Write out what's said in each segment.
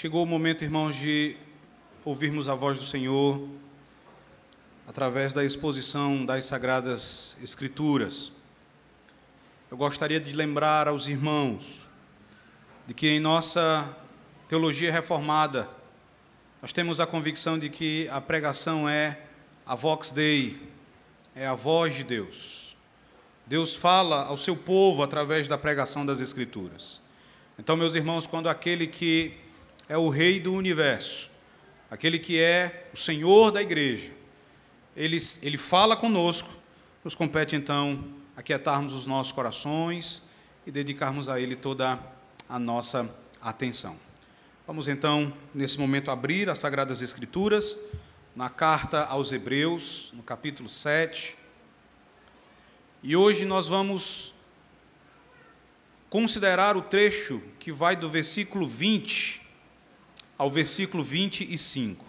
Chegou o momento, irmãos, de ouvirmos a voz do Senhor através da exposição das Sagradas Escrituras. Eu gostaria de lembrar aos irmãos de que em nossa teologia reformada nós temos a convicção de que a pregação é a vox dei, é a voz de Deus. Deus fala ao seu povo através da pregação das Escrituras. Então, meus irmãos, quando aquele que é o Rei do universo, aquele que é o Senhor da igreja, ele, ele fala conosco, nos compete então aquietarmos os nossos corações e dedicarmos a Ele toda a nossa atenção. Vamos então, nesse momento, abrir as Sagradas Escrituras, na carta aos Hebreus, no capítulo 7. E hoje nós vamos considerar o trecho que vai do versículo 20 ao versículo 25.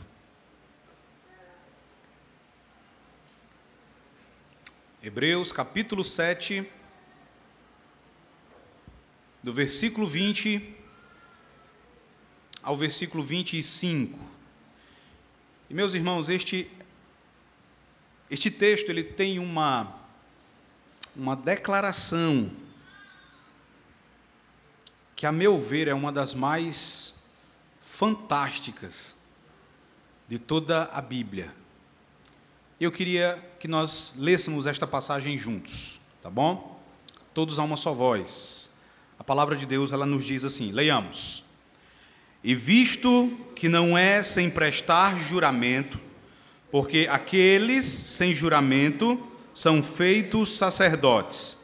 Hebreus capítulo 7, do versículo 20 ao versículo 25. E meus irmãos, este este texto ele tem uma uma declaração que a meu ver é uma das mais fantásticas de toda a Bíblia. Eu queria que nós lêssemos esta passagem juntos, tá bom? Todos a uma só voz. A palavra de Deus, ela nos diz assim: leiamos. E visto que não é sem prestar juramento, porque aqueles sem juramento são feitos sacerdotes,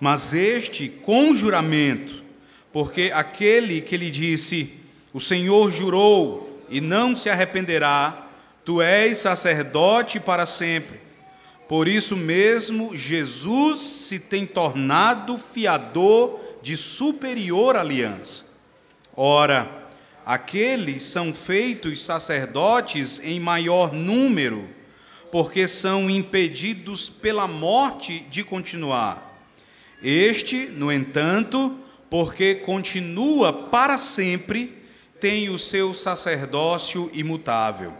mas este com juramento, porque aquele que lhe disse: o Senhor jurou e não se arrependerá. Tu és sacerdote para sempre. Por isso mesmo, Jesus se tem tornado fiador de superior aliança. Ora, aqueles são feitos sacerdotes em maior número, porque são impedidos pela morte de continuar. Este, no entanto, porque continua para sempre, tem o seu sacerdócio imutável.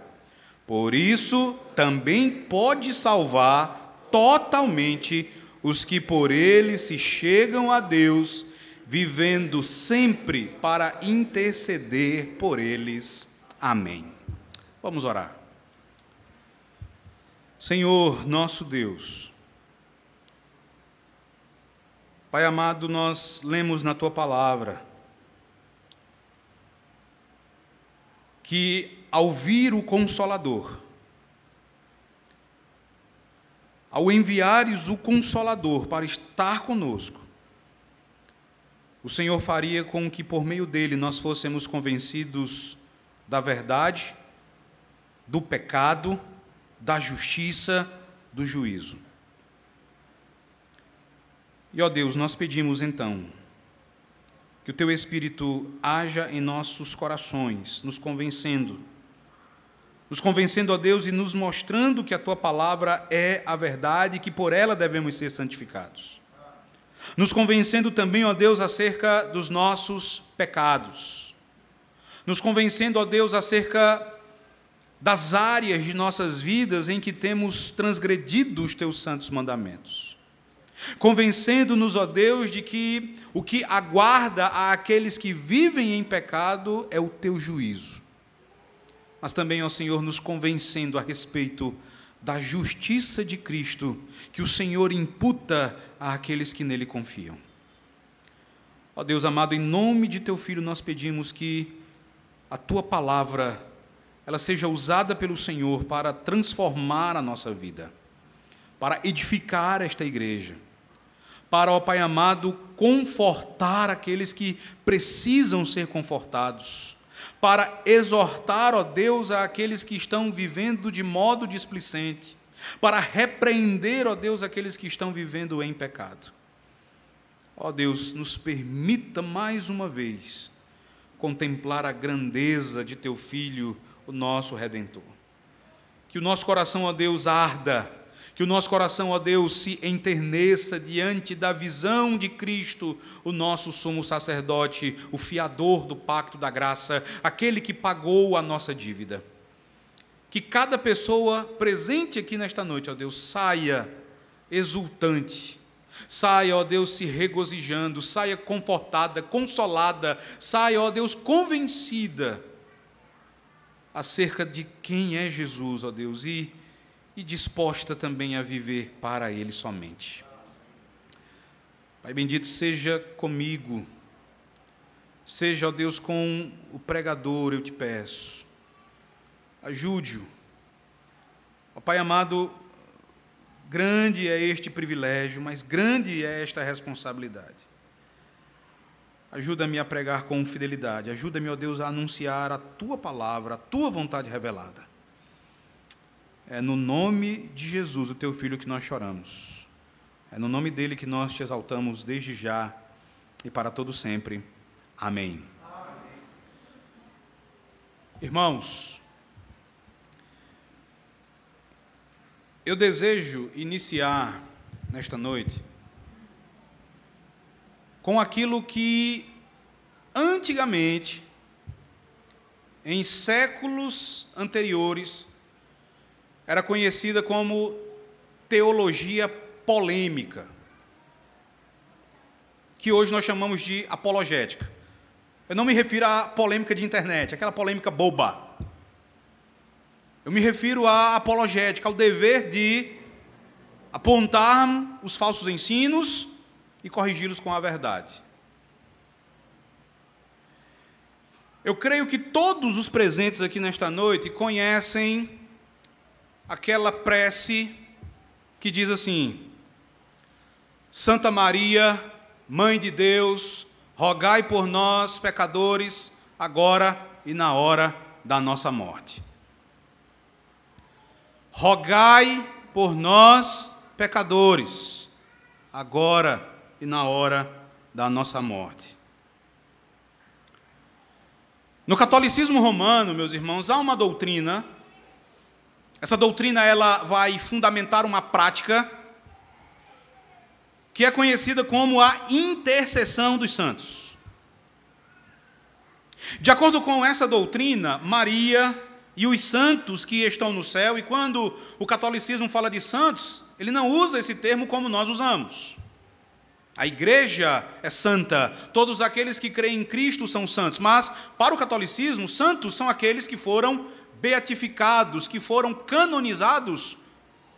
Por isso, também pode salvar totalmente os que por ele se chegam a Deus, vivendo sempre para interceder por eles. Amém. Vamos orar. Senhor, nosso Deus, Pai amado, nós lemos na tua palavra que ao vir o Consolador, ao enviares o Consolador para estar conosco, o Senhor faria com que por meio dele nós fôssemos convencidos da verdade, do pecado, da justiça, do juízo. E ó Deus, nós pedimos então que o teu Espírito haja em nossos corações, nos convencendo, nos convencendo, ó Deus, e nos mostrando que a tua palavra é a verdade e que por ela devemos ser santificados. Nos convencendo também, ó Deus, acerca dos nossos pecados. Nos convencendo, ó Deus, acerca das áreas de nossas vidas em que temos transgredido os teus santos mandamentos convencendo-nos, ó Deus, de que o que aguarda aqueles que vivem em pecado é o teu juízo. Mas também, ó Senhor, nos convencendo a respeito da justiça de Cristo, que o Senhor imputa àqueles que nele confiam. Ó Deus amado, em nome de teu filho nós pedimos que a tua palavra ela seja usada pelo Senhor para transformar a nossa vida, para edificar esta igreja para, ó Pai amado, confortar aqueles que precisam ser confortados, para exortar, ó Deus, aqueles que estão vivendo de modo displicente, para repreender, ó Deus, aqueles que estão vivendo em pecado. Ó Deus, nos permita mais uma vez contemplar a grandeza de Teu Filho, o nosso Redentor. Que o nosso coração, ó Deus, arda Que o nosso coração, ó Deus, se enterneça diante da visão de Cristo, o nosso sumo sacerdote, o fiador do pacto da graça, aquele que pagou a nossa dívida. Que cada pessoa presente aqui nesta noite, ó Deus, saia exultante, saia, ó Deus, se regozijando, saia confortada, consolada, saia, ó Deus, convencida acerca de quem é Jesus, ó Deus, e e disposta também a viver para Ele somente. Pai bendito, seja comigo, seja, ó Deus, com o pregador, eu te peço. Ajude-o. Ó Pai amado, grande é este privilégio, mas grande é esta responsabilidade. Ajuda-me a pregar com fidelidade, ajuda-me, ó Deus, a anunciar a tua palavra, a tua vontade revelada. É no nome de Jesus, o teu filho, que nós choramos. É no nome dele que nós te exaltamos desde já e para todo sempre. Amém. Amém. Irmãos, eu desejo iniciar nesta noite com aquilo que antigamente, em séculos anteriores, era conhecida como teologia polêmica, que hoje nós chamamos de apologética. Eu não me refiro à polêmica de internet, aquela polêmica boba. Eu me refiro à apologética, ao dever de apontar os falsos ensinos e corrigi-los com a verdade. Eu creio que todos os presentes aqui nesta noite conhecem aquela prece que diz assim: Santa Maria, Mãe de Deus, rogai por nós, pecadores, agora e na hora da nossa morte. Rogai por nós, pecadores, agora e na hora da nossa morte. No catolicismo romano, meus irmãos, há uma doutrina essa doutrina ela vai fundamentar uma prática que é conhecida como a intercessão dos santos. De acordo com essa doutrina, Maria e os santos que estão no céu, e quando o catolicismo fala de santos, ele não usa esse termo como nós usamos. A igreja é santa, todos aqueles que creem em Cristo são santos, mas para o catolicismo, santos são aqueles que foram beatificados, que foram canonizados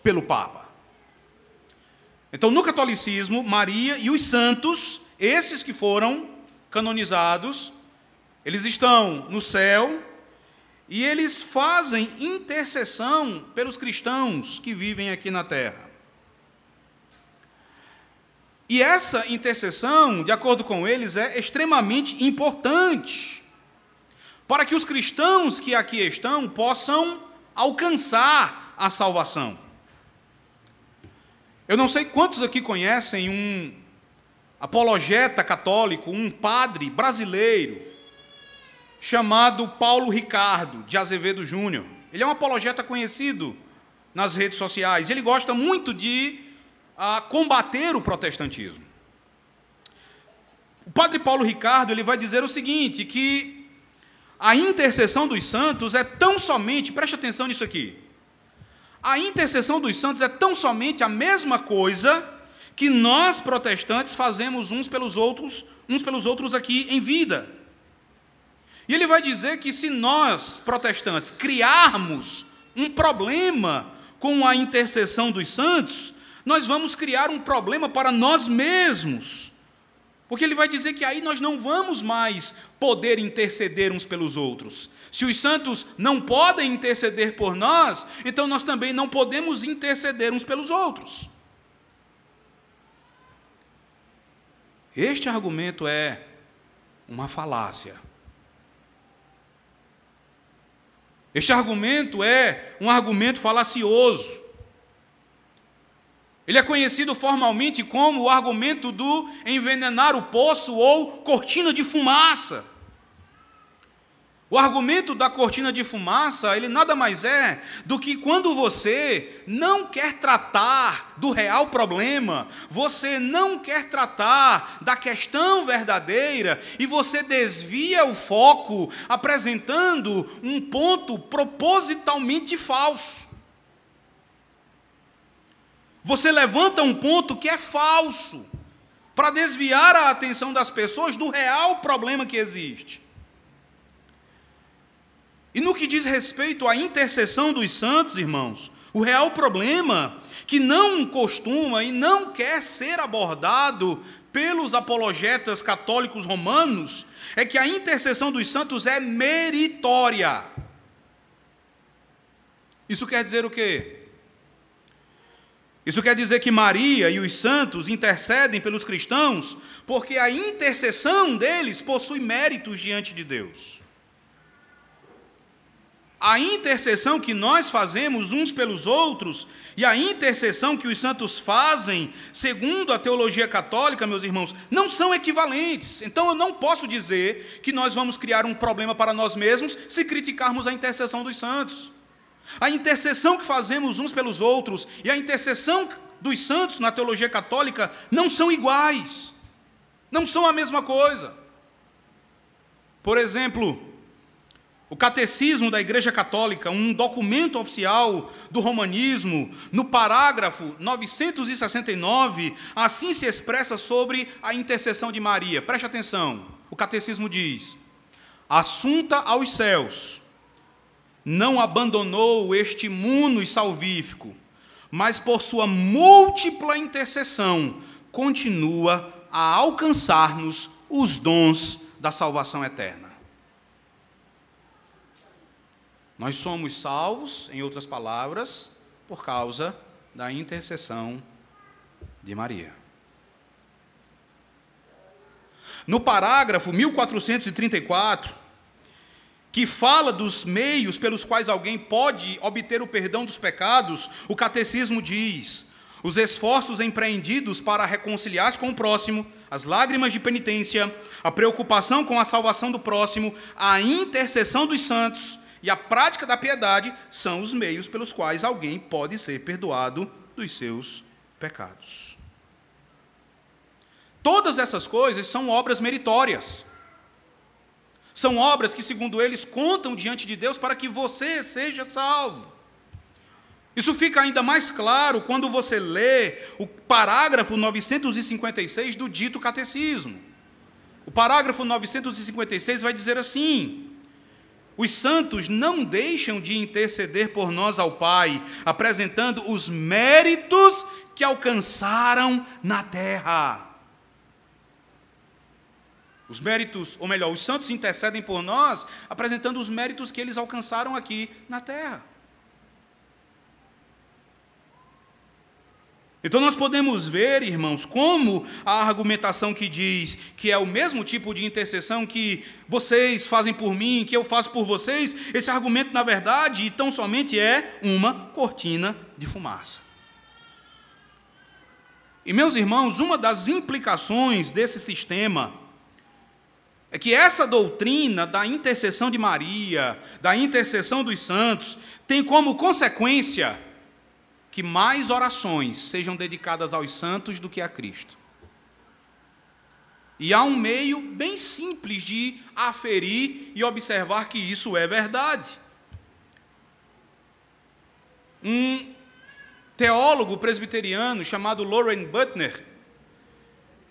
pelo Papa. Então, no catolicismo, Maria e os santos, esses que foram canonizados, eles estão no céu e eles fazem intercessão pelos cristãos que vivem aqui na terra. E essa intercessão, de acordo com eles, é extremamente importante para que os cristãos que aqui estão possam alcançar a salvação. Eu não sei quantos aqui conhecem um apologeta católico, um padre brasileiro, chamado Paulo Ricardo de Azevedo Júnior. Ele é um apologeta conhecido nas redes sociais. Ele gosta muito de uh, combater o protestantismo. O padre Paulo Ricardo ele vai dizer o seguinte: que a intercessão dos santos é tão somente, preste atenção nisso aqui. A intercessão dos santos é tão somente a mesma coisa que nós protestantes fazemos uns pelos outros, uns pelos outros aqui em vida. E ele vai dizer que se nós protestantes criarmos um problema com a intercessão dos santos, nós vamos criar um problema para nós mesmos. Porque ele vai dizer que aí nós não vamos mais poder interceder uns pelos outros. Se os santos não podem interceder por nós, então nós também não podemos interceder uns pelos outros. Este argumento é uma falácia. Este argumento é um argumento falacioso. Ele é conhecido formalmente como o argumento do envenenar o poço ou cortina de fumaça. O argumento da cortina de fumaça, ele nada mais é do que quando você não quer tratar do real problema, você não quer tratar da questão verdadeira e você desvia o foco apresentando um ponto propositalmente falso. Você levanta um ponto que é falso para desviar a atenção das pessoas do real problema que existe. E no que diz respeito à intercessão dos santos, irmãos, o real problema que não costuma e não quer ser abordado pelos apologetas católicos romanos é que a intercessão dos santos é meritória. Isso quer dizer o quê? Isso quer dizer que Maria e os santos intercedem pelos cristãos porque a intercessão deles possui méritos diante de Deus. A intercessão que nós fazemos uns pelos outros e a intercessão que os santos fazem, segundo a teologia católica, meus irmãos, não são equivalentes. Então eu não posso dizer que nós vamos criar um problema para nós mesmos se criticarmos a intercessão dos santos. A intercessão que fazemos uns pelos outros e a intercessão dos santos na teologia católica não são iguais, não são a mesma coisa. Por exemplo, o Catecismo da Igreja Católica, um documento oficial do romanismo, no parágrafo 969, assim se expressa sobre a intercessão de Maria. Preste atenção. O catecismo diz: Assunta aos céus, não abandonou este mundo salvífico, mas por sua múltipla intercessão continua a alcançar-nos os dons da salvação eterna. Nós somos salvos, em outras palavras, por causa da intercessão de Maria. No parágrafo 1434, que fala dos meios pelos quais alguém pode obter o perdão dos pecados, o catecismo diz: os esforços empreendidos para reconciliar-se com o próximo, as lágrimas de penitência, a preocupação com a salvação do próximo, a intercessão dos santos e a prática da piedade são os meios pelos quais alguém pode ser perdoado dos seus pecados. Todas essas coisas são obras meritórias. São obras que, segundo eles, contam diante de Deus para que você seja salvo. Isso fica ainda mais claro quando você lê o parágrafo 956 do dito catecismo. O parágrafo 956 vai dizer assim: os santos não deixam de interceder por nós ao Pai, apresentando os méritos que alcançaram na terra. Os méritos, ou melhor, os santos intercedem por nós, apresentando os méritos que eles alcançaram aqui na terra. Então nós podemos ver, irmãos, como a argumentação que diz que é o mesmo tipo de intercessão que vocês fazem por mim, que eu faço por vocês, esse argumento, na verdade, tão somente é uma cortina de fumaça. E, meus irmãos, uma das implicações desse sistema é que essa doutrina da intercessão de Maria, da intercessão dos santos, tem como consequência que mais orações sejam dedicadas aos santos do que a Cristo. E há um meio bem simples de aferir e observar que isso é verdade. Um teólogo presbiteriano chamado Lauren Butner,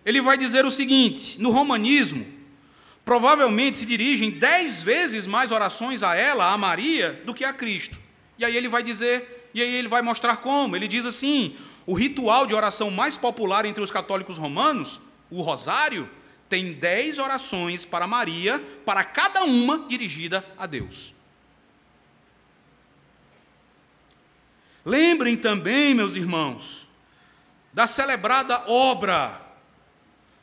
ele vai dizer o seguinte: no romanismo, provavelmente se dirigem dez vezes mais orações a ela, a Maria, do que a Cristo. E aí ele vai dizer e aí ele vai mostrar como. Ele diz assim: o ritual de oração mais popular entre os católicos romanos, o rosário, tem dez orações para Maria, para cada uma dirigida a Deus. Lembrem também, meus irmãos, da celebrada obra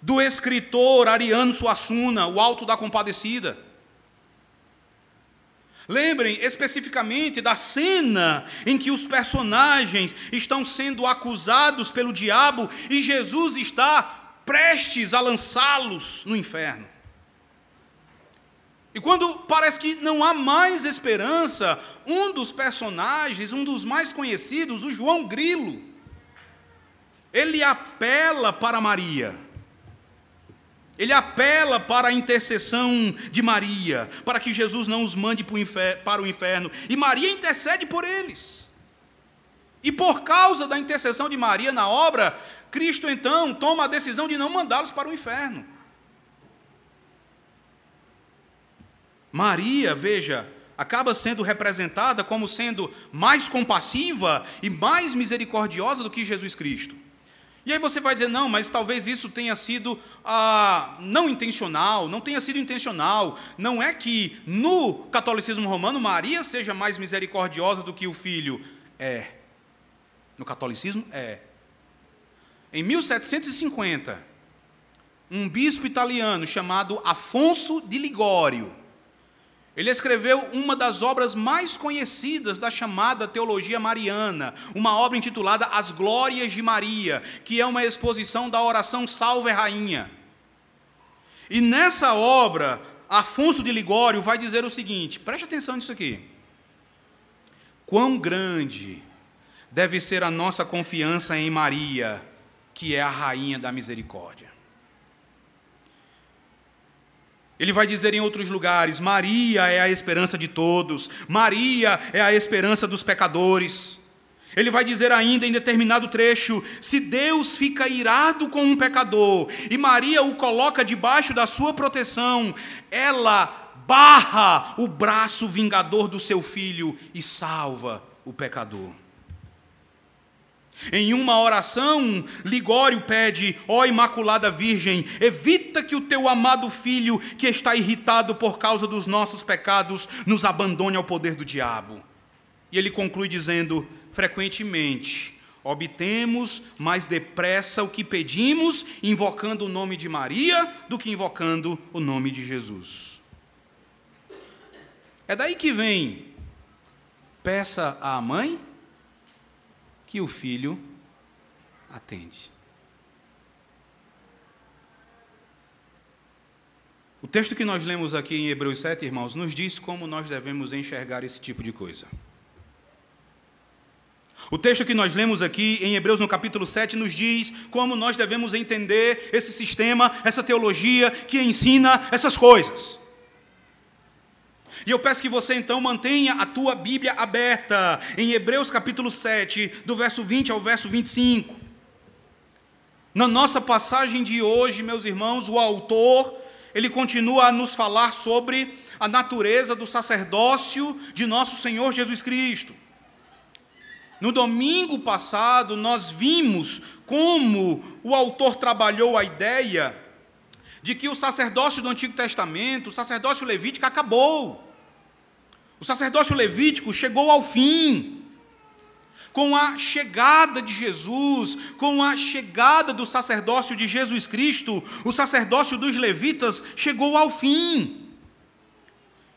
do escritor Ariano Suassuna, O Alto da Compadecida. Lembrem especificamente da cena em que os personagens estão sendo acusados pelo diabo e Jesus está prestes a lançá-los no inferno. E quando parece que não há mais esperança, um dos personagens, um dos mais conhecidos, o João Grilo, ele apela para Maria. Ele apela para a intercessão de Maria, para que Jesus não os mande para o inferno. E Maria intercede por eles. E por causa da intercessão de Maria na obra, Cristo então toma a decisão de não mandá-los para o inferno. Maria, veja, acaba sendo representada como sendo mais compassiva e mais misericordiosa do que Jesus Cristo. E aí você vai dizer, não, mas talvez isso tenha sido ah, não intencional, não tenha sido intencional. Não é que no catolicismo romano Maria seja mais misericordiosa do que o filho. É. No catolicismo, é. Em 1750, um bispo italiano chamado Afonso de Ligório, ele escreveu uma das obras mais conhecidas da chamada teologia mariana, uma obra intitulada As Glórias de Maria, que é uma exposição da oração Salve Rainha. E nessa obra, Afonso de Ligório vai dizer o seguinte: preste atenção nisso aqui. Quão grande deve ser a nossa confiança em Maria, que é a rainha da misericórdia. Ele vai dizer em outros lugares: Maria é a esperança de todos, Maria é a esperança dos pecadores. Ele vai dizer ainda em determinado trecho: se Deus fica irado com um pecador e Maria o coloca debaixo da sua proteção, ela barra o braço vingador do seu filho e salva o pecador. Em uma oração, Ligório pede: Ó Imaculada Virgem, evita que o teu amado filho, que está irritado por causa dos nossos pecados, nos abandone ao poder do diabo. E ele conclui dizendo: frequentemente, obtemos mais depressa o que pedimos, invocando o nome de Maria, do que invocando o nome de Jesus. É daí que vem: peça à mãe que o filho atende. O texto que nós lemos aqui em Hebreus 7, irmãos, nos diz como nós devemos enxergar esse tipo de coisa. O texto que nós lemos aqui em Hebreus no capítulo 7 nos diz como nós devemos entender esse sistema, essa teologia que ensina essas coisas. E eu peço que você então mantenha a tua Bíblia aberta em Hebreus capítulo 7, do verso 20 ao verso 25. Na nossa passagem de hoje, meus irmãos, o autor, ele continua a nos falar sobre a natureza do sacerdócio de nosso Senhor Jesus Cristo. No domingo passado, nós vimos como o autor trabalhou a ideia de que o sacerdócio do Antigo Testamento, o sacerdócio levítico, acabou. O sacerdócio levítico chegou ao fim. Com a chegada de Jesus, com a chegada do sacerdócio de Jesus Cristo, o sacerdócio dos levitas chegou ao fim.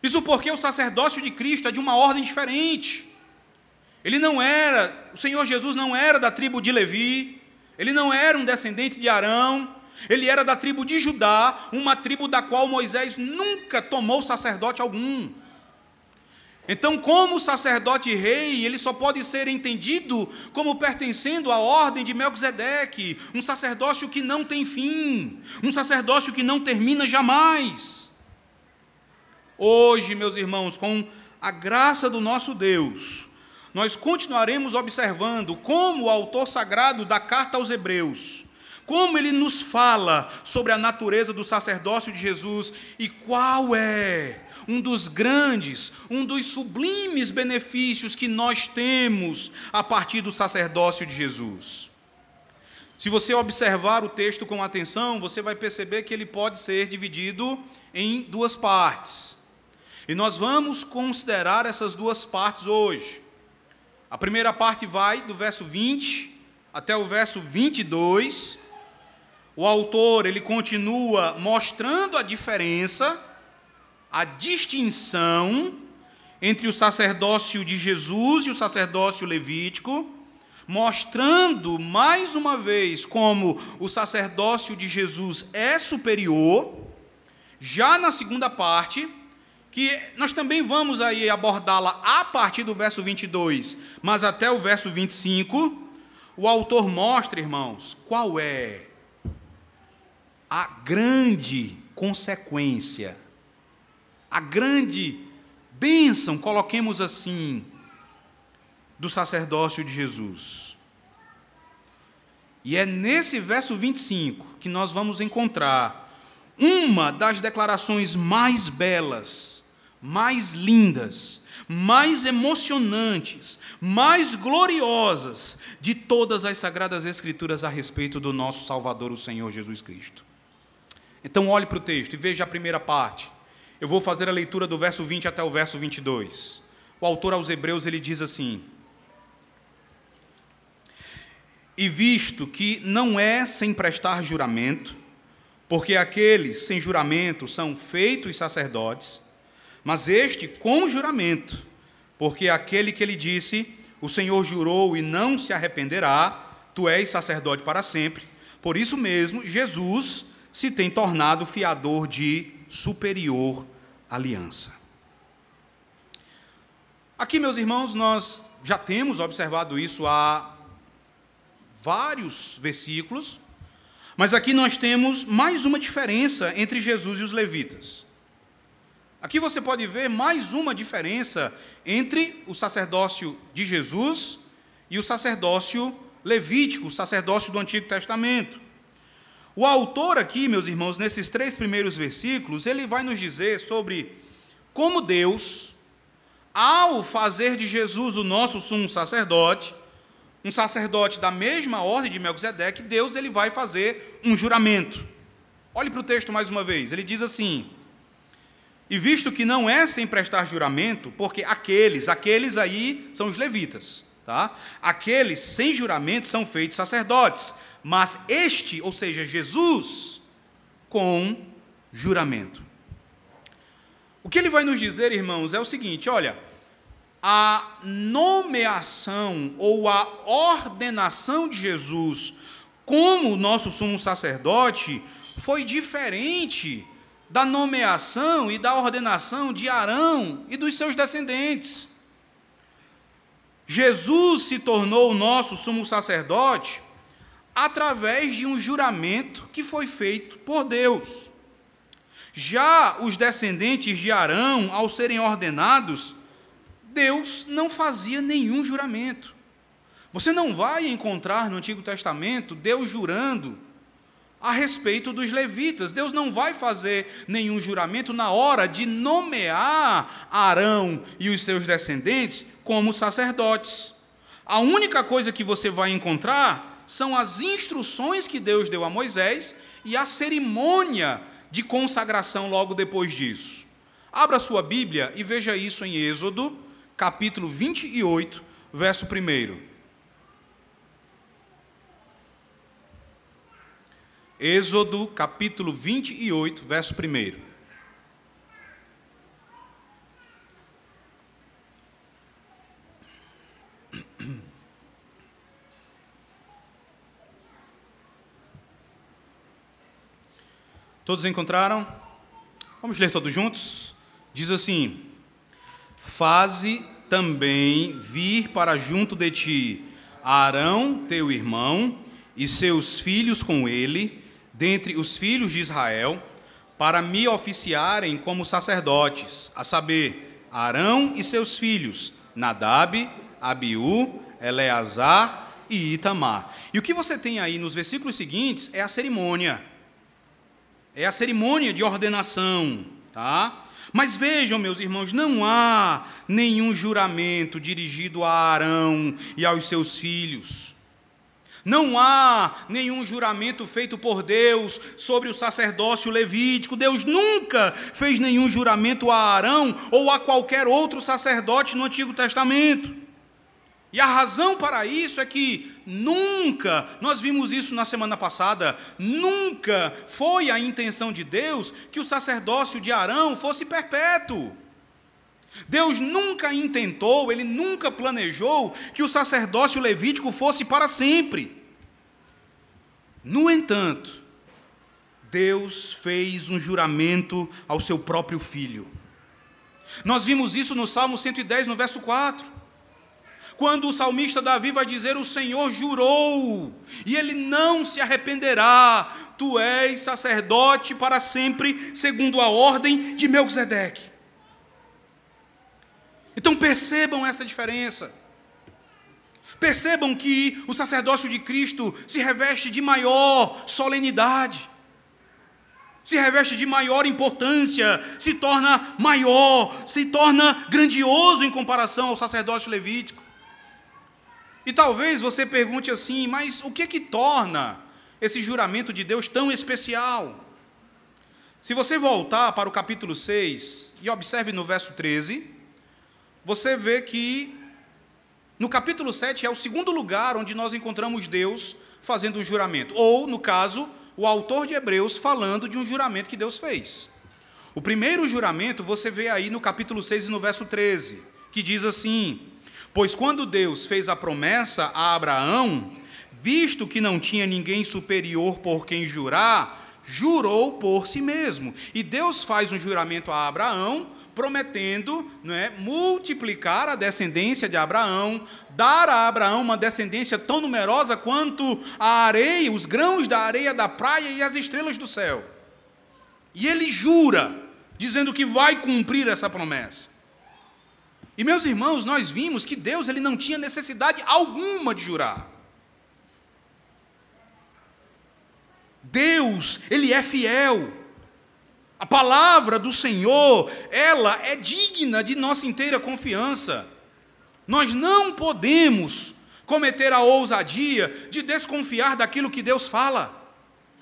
Isso porque o sacerdócio de Cristo é de uma ordem diferente. Ele não era, o Senhor Jesus não era da tribo de Levi, ele não era um descendente de Arão, ele era da tribo de Judá, uma tribo da qual Moisés nunca tomou sacerdote algum. Então, como sacerdote rei, ele só pode ser entendido como pertencendo à ordem de Melquisedeque, um sacerdócio que não tem fim, um sacerdócio que não termina jamais. Hoje, meus irmãos, com a graça do nosso Deus, nós continuaremos observando como o autor sagrado da carta aos Hebreus, como ele nos fala sobre a natureza do sacerdócio de Jesus e qual é um dos grandes, um dos sublimes benefícios que nós temos a partir do sacerdócio de Jesus. Se você observar o texto com atenção, você vai perceber que ele pode ser dividido em duas partes. E nós vamos considerar essas duas partes hoje. A primeira parte vai do verso 20 até o verso 22. O autor, ele continua mostrando a diferença a distinção entre o sacerdócio de Jesus e o sacerdócio levítico, mostrando mais uma vez como o sacerdócio de Jesus é superior. Já na segunda parte, que nós também vamos aí abordá-la a partir do verso 22, mas até o verso 25, o autor mostra, irmãos, qual é a grande consequência, a grande bênção, coloquemos assim, do sacerdócio de Jesus. E é nesse verso 25 que nós vamos encontrar uma das declarações mais belas, mais lindas, mais emocionantes, mais gloriosas de todas as sagradas escrituras a respeito do nosso Salvador, o Senhor Jesus Cristo. Então olhe para o texto e veja a primeira parte. Eu vou fazer a leitura do verso 20 até o verso 22. O autor aos Hebreus ele diz assim: E visto que não é sem prestar juramento, porque aqueles sem juramento são feitos sacerdotes, mas este com juramento, porque aquele que ele disse: O Senhor jurou e não se arrependerá, tu és sacerdote para sempre. Por isso mesmo, Jesus se tem tornado fiador de superior aliança. Aqui, meus irmãos, nós já temos observado isso há vários versículos, mas aqui nós temos mais uma diferença entre Jesus e os levitas. Aqui você pode ver mais uma diferença entre o sacerdócio de Jesus e o sacerdócio levítico, o sacerdócio do Antigo Testamento. O autor aqui, meus irmãos, nesses três primeiros versículos, ele vai nos dizer sobre como Deus, ao fazer de Jesus o nosso sumo sacerdote, um sacerdote da mesma ordem de Melquisedeque, Deus ele vai fazer um juramento. Olhe para o texto mais uma vez. Ele diz assim: E visto que não é sem prestar juramento, porque aqueles, aqueles aí são os levitas, tá? Aqueles sem juramento são feitos sacerdotes mas este, ou seja, Jesus, com juramento. O que ele vai nos dizer, irmãos, é o seguinte: olha, a nomeação ou a ordenação de Jesus como nosso sumo sacerdote foi diferente da nomeação e da ordenação de Arão e dos seus descendentes. Jesus se tornou o nosso sumo sacerdote através de um juramento que foi feito por Deus. Já os descendentes de Arão, ao serem ordenados, Deus não fazia nenhum juramento. Você não vai encontrar no Antigo Testamento Deus jurando a respeito dos levitas. Deus não vai fazer nenhum juramento na hora de nomear Arão e os seus descendentes como sacerdotes. A única coisa que você vai encontrar são as instruções que Deus deu a Moisés e a cerimônia de consagração logo depois disso. Abra sua Bíblia e veja isso em Êxodo, capítulo 28, verso 1. Êxodo, capítulo 28, verso 1. Todos encontraram? Vamos ler todos juntos? Diz assim: Faze também vir para junto de ti Arão, teu irmão, e seus filhos com ele, dentre os filhos de Israel, para me oficiarem como sacerdotes, a saber, Arão e seus filhos, Nadab, Abiú, Eleazar e Itamar. E o que você tem aí nos versículos seguintes é a cerimônia é a cerimônia de ordenação, tá? Mas vejam, meus irmãos, não há nenhum juramento dirigido a Arão e aos seus filhos. Não há nenhum juramento feito por Deus sobre o sacerdócio levítico. Deus nunca fez nenhum juramento a Arão ou a qualquer outro sacerdote no Antigo Testamento. E a razão para isso é que nunca, nós vimos isso na semana passada, nunca foi a intenção de Deus que o sacerdócio de Arão fosse perpétuo. Deus nunca intentou, ele nunca planejou que o sacerdócio levítico fosse para sempre. No entanto, Deus fez um juramento ao seu próprio filho. Nós vimos isso no Salmo 110, no verso 4. Quando o salmista Davi vai dizer: O Senhor jurou, e ele não se arrependerá, tu és sacerdote para sempre, segundo a ordem de Melquisedeque. Então percebam essa diferença. Percebam que o sacerdócio de Cristo se reveste de maior solenidade, se reveste de maior importância, se torna maior, se torna grandioso em comparação ao sacerdócio levítico. E talvez você pergunte assim, mas o que que torna esse juramento de Deus tão especial? Se você voltar para o capítulo 6 e observe no verso 13, você vê que no capítulo 7 é o segundo lugar onde nós encontramos Deus fazendo um juramento, ou, no caso, o autor de Hebreus falando de um juramento que Deus fez. O primeiro juramento você vê aí no capítulo 6 e no verso 13, que diz assim: Pois quando Deus fez a promessa a Abraão, visto que não tinha ninguém superior por quem jurar, jurou por si mesmo. E Deus faz um juramento a Abraão prometendo é, multiplicar a descendência de Abraão, dar a Abraão uma descendência tão numerosa quanto a areia, os grãos da areia da praia e as estrelas do céu. E ele jura, dizendo que vai cumprir essa promessa. E meus irmãos, nós vimos que Deus ele não tinha necessidade alguma de jurar. Deus, ele é fiel. A palavra do Senhor, ela é digna de nossa inteira confiança. Nós não podemos cometer a ousadia de desconfiar daquilo que Deus fala.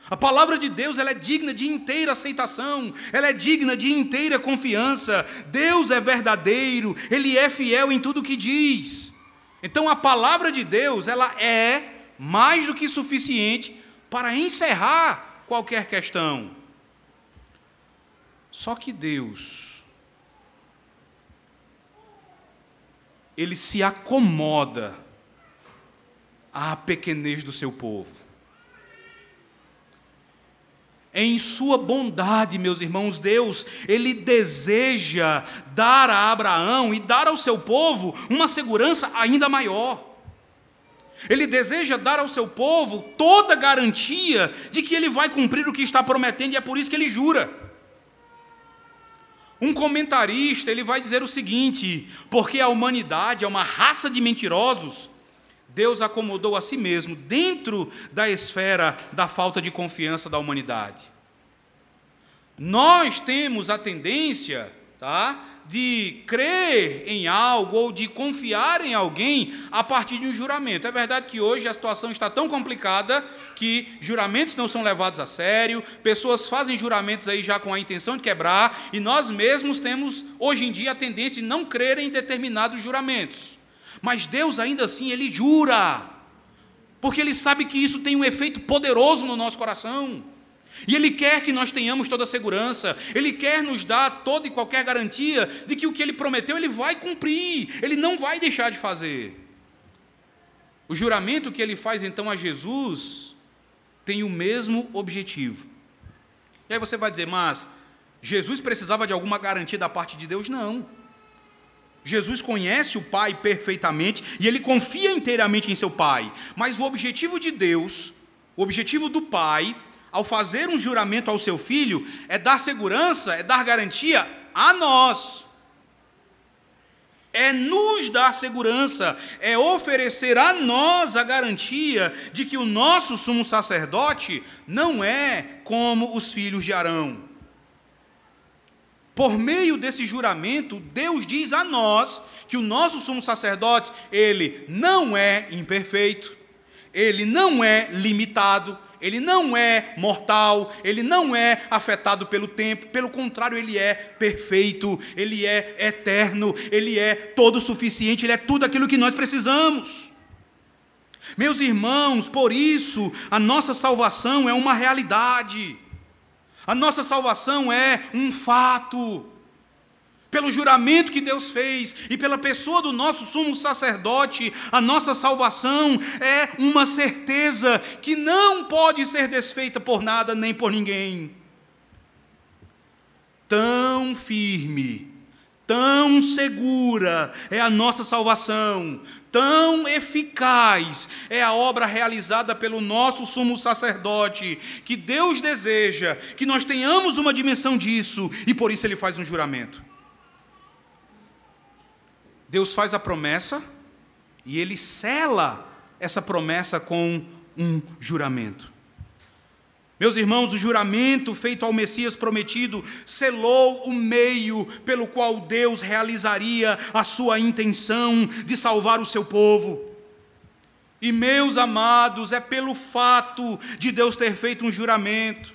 A palavra de Deus ela é digna de inteira aceitação, ela é digna de inteira confiança. Deus é verdadeiro, Ele é fiel em tudo o que diz. Então a palavra de Deus ela é mais do que suficiente para encerrar qualquer questão. Só que Deus, Ele se acomoda à pequenez do seu povo. Em sua bondade, meus irmãos, Deus, Ele deseja dar a Abraão e dar ao seu povo uma segurança ainda maior. Ele deseja dar ao seu povo toda a garantia de que ele vai cumprir o que está prometendo, e é por isso que ele jura. Um comentarista ele vai dizer o seguinte: porque a humanidade é uma raça de mentirosos, Deus acomodou a si mesmo dentro da esfera da falta de confiança da humanidade. Nós temos a tendência, tá? de crer em algo ou de confiar em alguém a partir de um juramento. É verdade que hoje a situação está tão complicada que juramentos não são levados a sério, pessoas fazem juramentos aí já com a intenção de quebrar, e nós mesmos temos hoje em dia a tendência de não crer em determinados juramentos. Mas Deus ainda assim ele jura, porque ele sabe que isso tem um efeito poderoso no nosso coração. E Ele quer que nós tenhamos toda a segurança, Ele quer nos dar toda e qualquer garantia de que o que Ele prometeu Ele vai cumprir, Ele não vai deixar de fazer. O juramento que Ele faz então a Jesus tem o mesmo objetivo. E aí você vai dizer, mas Jesus precisava de alguma garantia da parte de Deus? Não. Jesus conhece o Pai perfeitamente e ele confia inteiramente em seu Pai. Mas o objetivo de Deus, o objetivo do Pai, ao fazer um juramento ao seu filho, é dar segurança, é dar garantia a nós. É nos dar segurança, é oferecer a nós a garantia de que o nosso sumo sacerdote não é como os filhos de Arão. Por meio desse juramento, Deus diz a nós que o nosso sumo sacerdote, ele não é imperfeito, ele não é limitado, ele não é mortal, ele não é afetado pelo tempo, pelo contrário, ele é perfeito, ele é eterno, ele é todo suficiente, ele é tudo aquilo que nós precisamos. Meus irmãos, por isso a nossa salvação é uma realidade. A nossa salvação é um fato pelo juramento que Deus fez e pela pessoa do nosso sumo sacerdote, a nossa salvação é uma certeza que não pode ser desfeita por nada nem por ninguém. Tão firme, Tão segura é a nossa salvação, tão eficaz é a obra realizada pelo nosso sumo sacerdote, que Deus deseja que nós tenhamos uma dimensão disso e por isso ele faz um juramento. Deus faz a promessa e ele sela essa promessa com um juramento. Meus irmãos, o juramento feito ao Messias prometido selou o meio pelo qual Deus realizaria a sua intenção de salvar o seu povo. E, meus amados, é pelo fato de Deus ter feito um juramento,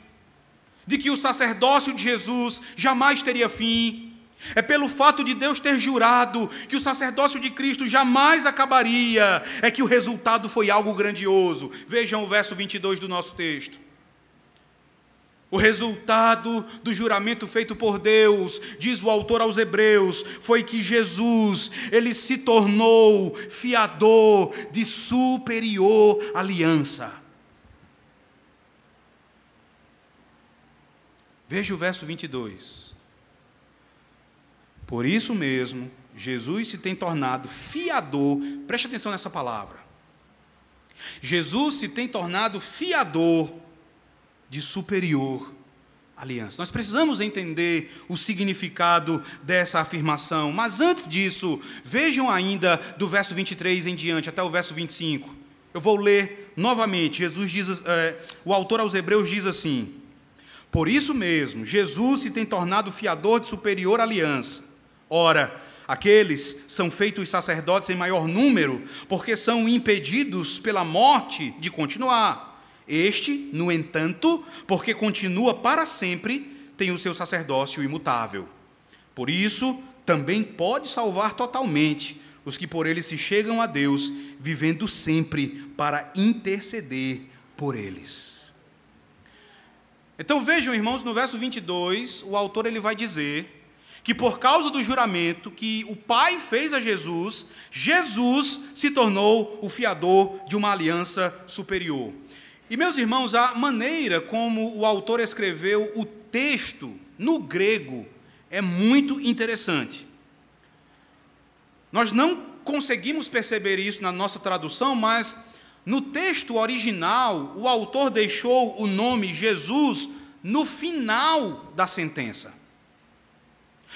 de que o sacerdócio de Jesus jamais teria fim, é pelo fato de Deus ter jurado que o sacerdócio de Cristo jamais acabaria, é que o resultado foi algo grandioso. Vejam o verso 22 do nosso texto. O resultado do juramento feito por Deus, diz o autor aos Hebreus, foi que Jesus, ele se tornou fiador de superior aliança. Veja o verso 22. Por isso mesmo, Jesus se tem tornado fiador, preste atenção nessa palavra. Jesus se tem tornado fiador de superior aliança. Nós precisamos entender o significado dessa afirmação, mas antes disso, vejam ainda do verso 23 em diante até o verso 25. Eu vou ler novamente. Jesus diz, é, o autor aos Hebreus diz assim: Por isso mesmo, Jesus se tem tornado fiador de superior aliança. Ora, aqueles são feitos sacerdotes em maior número, porque são impedidos pela morte de continuar. Este, no entanto, porque continua para sempre, tem o seu sacerdócio imutável. Por isso, também pode salvar totalmente os que por ele se chegam a Deus, vivendo sempre para interceder por eles. Então vejam, irmãos, no verso 22, o autor ele vai dizer que por causa do juramento que o Pai fez a Jesus, Jesus se tornou o fiador de uma aliança superior. E, meus irmãos, a maneira como o autor escreveu o texto no grego é muito interessante. Nós não conseguimos perceber isso na nossa tradução, mas no texto original, o autor deixou o nome Jesus no final da sentença.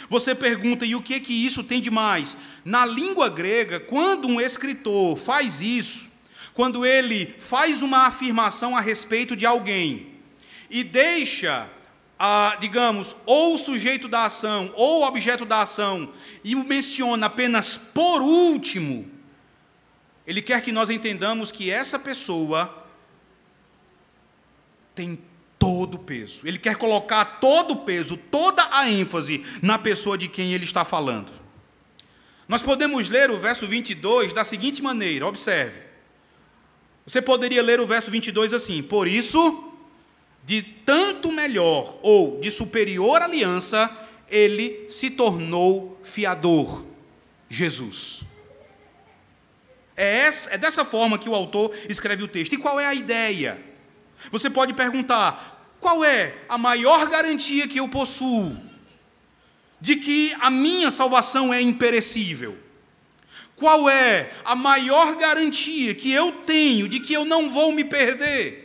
Você pergunta, e o que é que isso tem de mais? Na língua grega, quando um escritor faz isso, quando ele faz uma afirmação a respeito de alguém e deixa, ah, digamos, ou o sujeito da ação ou o objeto da ação e o menciona apenas por último, ele quer que nós entendamos que essa pessoa tem todo o peso. Ele quer colocar todo o peso, toda a ênfase na pessoa de quem ele está falando. Nós podemos ler o verso 22 da seguinte maneira: observe. Você poderia ler o verso 22 assim: Por isso, de tanto melhor ou de superior aliança, ele se tornou fiador, Jesus. É, essa, é dessa forma que o autor escreve o texto. E qual é a ideia? Você pode perguntar: qual é a maior garantia que eu possuo de que a minha salvação é imperecível? Qual é a maior garantia que eu tenho de que eu não vou me perder?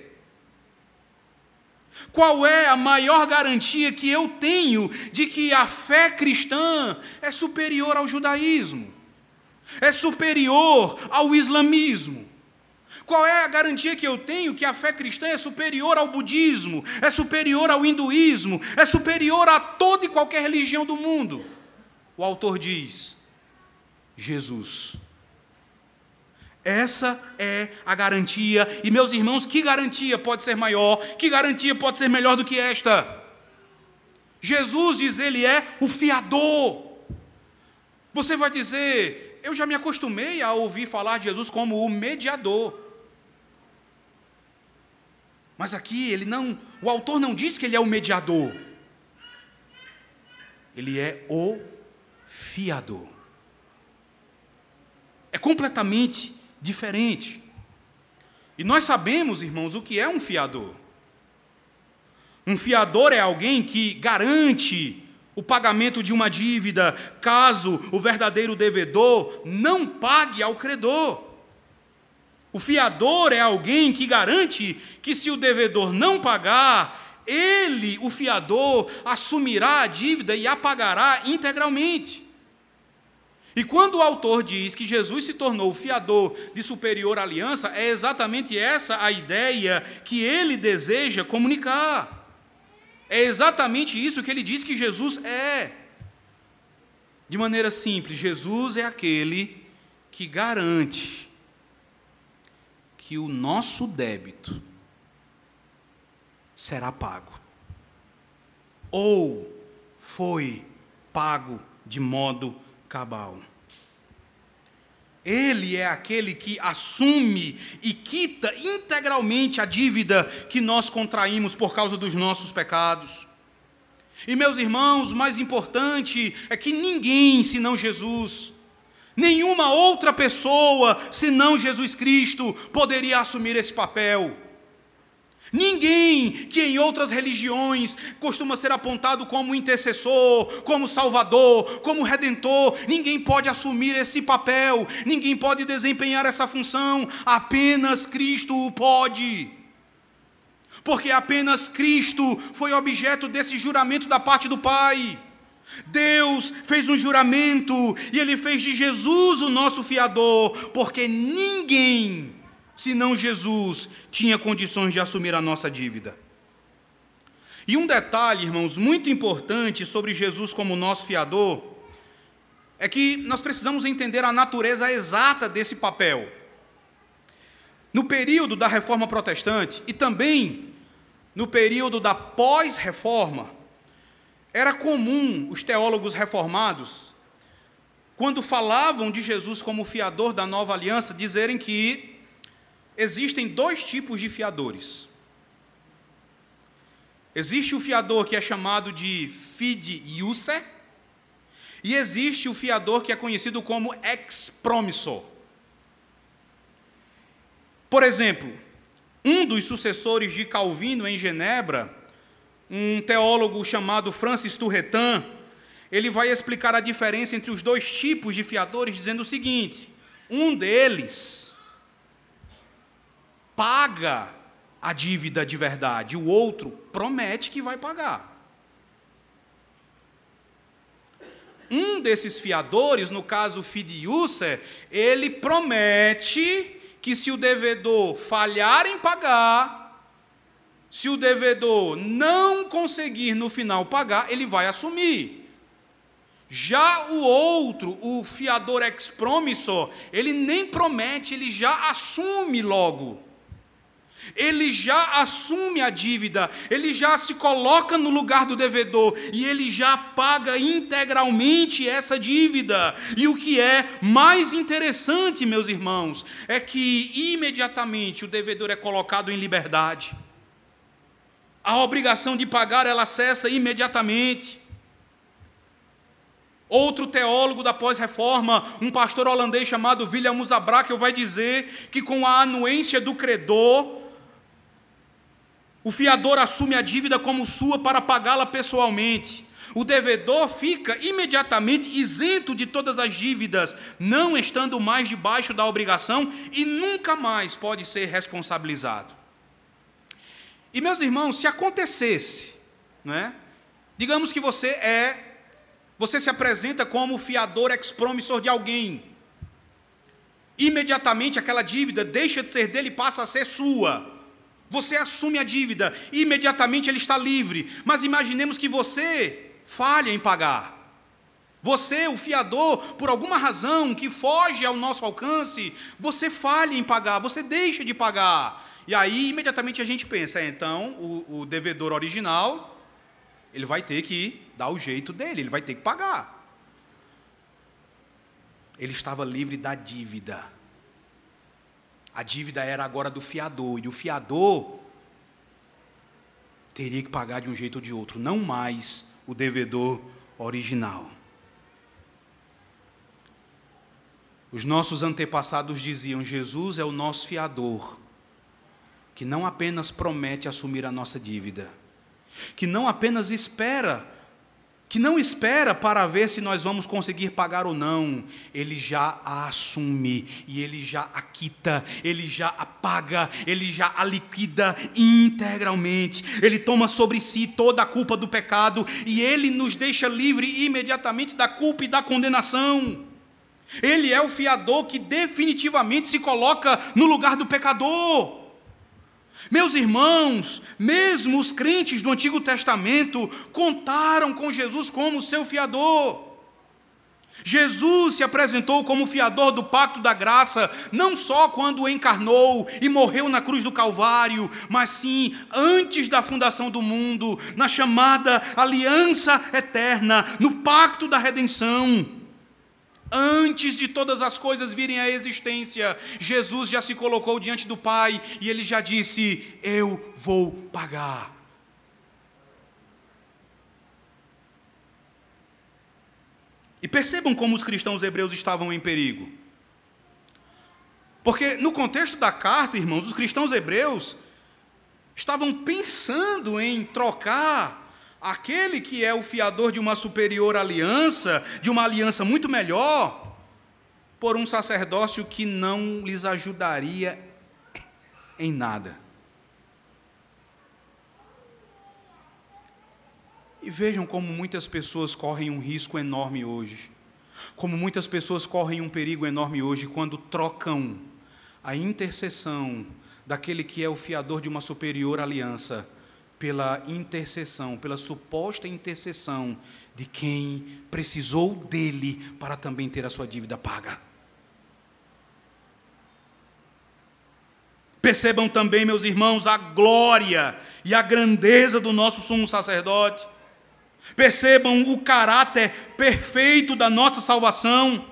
Qual é a maior garantia que eu tenho de que a fé cristã é superior ao judaísmo? É superior ao islamismo? Qual é a garantia que eu tenho que a fé cristã é superior ao budismo, é superior ao hinduísmo, é superior a toda e qualquer religião do mundo? O autor diz: Jesus. Essa é a garantia. E, meus irmãos, que garantia pode ser maior? Que garantia pode ser melhor do que esta? Jesus diz, Ele é o fiador. Você vai dizer, eu já me acostumei a ouvir falar de Jesus como o mediador. Mas aqui ele não, o autor não diz que ele é o mediador. Ele é o fiador. É completamente diferente. E nós sabemos, irmãos, o que é um fiador. Um fiador é alguém que garante o pagamento de uma dívida, caso o verdadeiro devedor não pague ao credor. O fiador é alguém que garante que, se o devedor não pagar, ele, o fiador, assumirá a dívida e a pagará integralmente. E quando o autor diz que Jesus se tornou o fiador de superior aliança, é exatamente essa a ideia que ele deseja comunicar. É exatamente isso que ele diz que Jesus é. De maneira simples, Jesus é aquele que garante que o nosso débito será pago. Ou foi pago de modo cabal. Ele é aquele que assume e quita integralmente a dívida que nós contraímos por causa dos nossos pecados. E meus irmãos, mais importante é que ninguém senão Jesus Nenhuma outra pessoa, senão Jesus Cristo, poderia assumir esse papel. Ninguém que em outras religiões costuma ser apontado como intercessor, como salvador, como redentor, ninguém pode assumir esse papel, ninguém pode desempenhar essa função, apenas Cristo o pode. Porque apenas Cristo foi objeto desse juramento da parte do Pai. Deus fez um juramento e ele fez de Jesus o nosso fiador, porque ninguém, senão Jesus, tinha condições de assumir a nossa dívida. E um detalhe, irmãos, muito importante sobre Jesus como nosso fiador, é que nós precisamos entender a natureza exata desse papel. No período da reforma protestante e também no período da pós-reforma, era comum os teólogos reformados, quando falavam de Jesus como fiador da nova aliança, dizerem que existem dois tipos de fiadores. Existe o fiador que é chamado de fidiusse, e existe o fiador que é conhecido como ex-promissor. Por exemplo, um dos sucessores de Calvino em Genebra um teólogo chamado Francis Turretin, ele vai explicar a diferença entre os dois tipos de fiadores, dizendo o seguinte: um deles paga a dívida de verdade, o outro promete que vai pagar. Um desses fiadores, no caso fidiúcer, ele promete que se o devedor falhar em pagar, se o devedor não conseguir no final pagar, ele vai assumir. Já o outro, o fiador ex-promissor, ele nem promete, ele já assume logo. Ele já assume a dívida, ele já se coloca no lugar do devedor e ele já paga integralmente essa dívida. E o que é mais interessante, meus irmãos, é que imediatamente o devedor é colocado em liberdade a obrigação de pagar ela cessa imediatamente. Outro teólogo da pós-reforma, um pastor holandês chamado William Musabrakel, vai dizer que com a anuência do credor, o fiador assume a dívida como sua para pagá-la pessoalmente. O devedor fica imediatamente isento de todas as dívidas, não estando mais debaixo da obrigação e nunca mais pode ser responsabilizado. E meus irmãos, se acontecesse, não é? Digamos que você é você se apresenta como fiador ex-promissor de alguém. Imediatamente aquela dívida deixa de ser dele e passa a ser sua. Você assume a dívida, imediatamente ele está livre. Mas imaginemos que você falha em pagar. Você, o fiador, por alguma razão que foge ao nosso alcance, você falha em pagar, você deixa de pagar. E aí, imediatamente a gente pensa, é, então, o, o devedor original, ele vai ter que dar o jeito dele, ele vai ter que pagar. Ele estava livre da dívida. A dívida era agora do fiador, e o fiador teria que pagar de um jeito ou de outro, não mais o devedor original. Os nossos antepassados diziam: Jesus é o nosso fiador que não apenas promete assumir a nossa dívida, que não apenas espera que não espera para ver se nós vamos conseguir pagar ou não, ele já a assume e ele já a quita, ele já a paga, ele já a liquida integralmente. Ele toma sobre si toda a culpa do pecado e ele nos deixa livre imediatamente da culpa e da condenação. Ele é o fiador que definitivamente se coloca no lugar do pecador. Meus irmãos, mesmo os crentes do Antigo Testamento contaram com Jesus como seu fiador. Jesus se apresentou como fiador do pacto da graça, não só quando encarnou e morreu na cruz do Calvário, mas sim antes da fundação do mundo, na chamada aliança eterna, no pacto da redenção. Antes de todas as coisas virem à existência, Jesus já se colocou diante do Pai e ele já disse: Eu vou pagar. E percebam como os cristãos hebreus estavam em perigo. Porque no contexto da carta, irmãos, os cristãos hebreus estavam pensando em trocar aquele que é o fiador de uma superior aliança, de uma aliança muito melhor, por um sacerdócio que não lhes ajudaria em nada. E vejam como muitas pessoas correm um risco enorme hoje. Como muitas pessoas correm um perigo enorme hoje quando trocam a intercessão daquele que é o fiador de uma superior aliança pela intercessão, pela suposta intercessão de quem precisou dele para também ter a sua dívida paga. Percebam também, meus irmãos, a glória e a grandeza do nosso sumo sacerdote. Percebam o caráter perfeito da nossa salvação.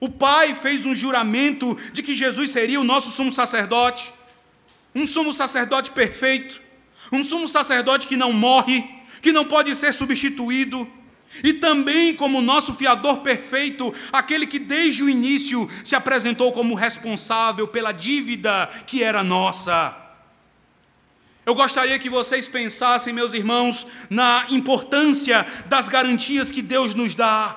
O Pai fez um juramento de que Jesus seria o nosso sumo sacerdote, um sumo sacerdote perfeito, um sumo sacerdote que não morre, que não pode ser substituído, e também como nosso fiador perfeito, aquele que desde o início se apresentou como responsável pela dívida que era nossa. Eu gostaria que vocês pensassem, meus irmãos, na importância das garantias que Deus nos dá.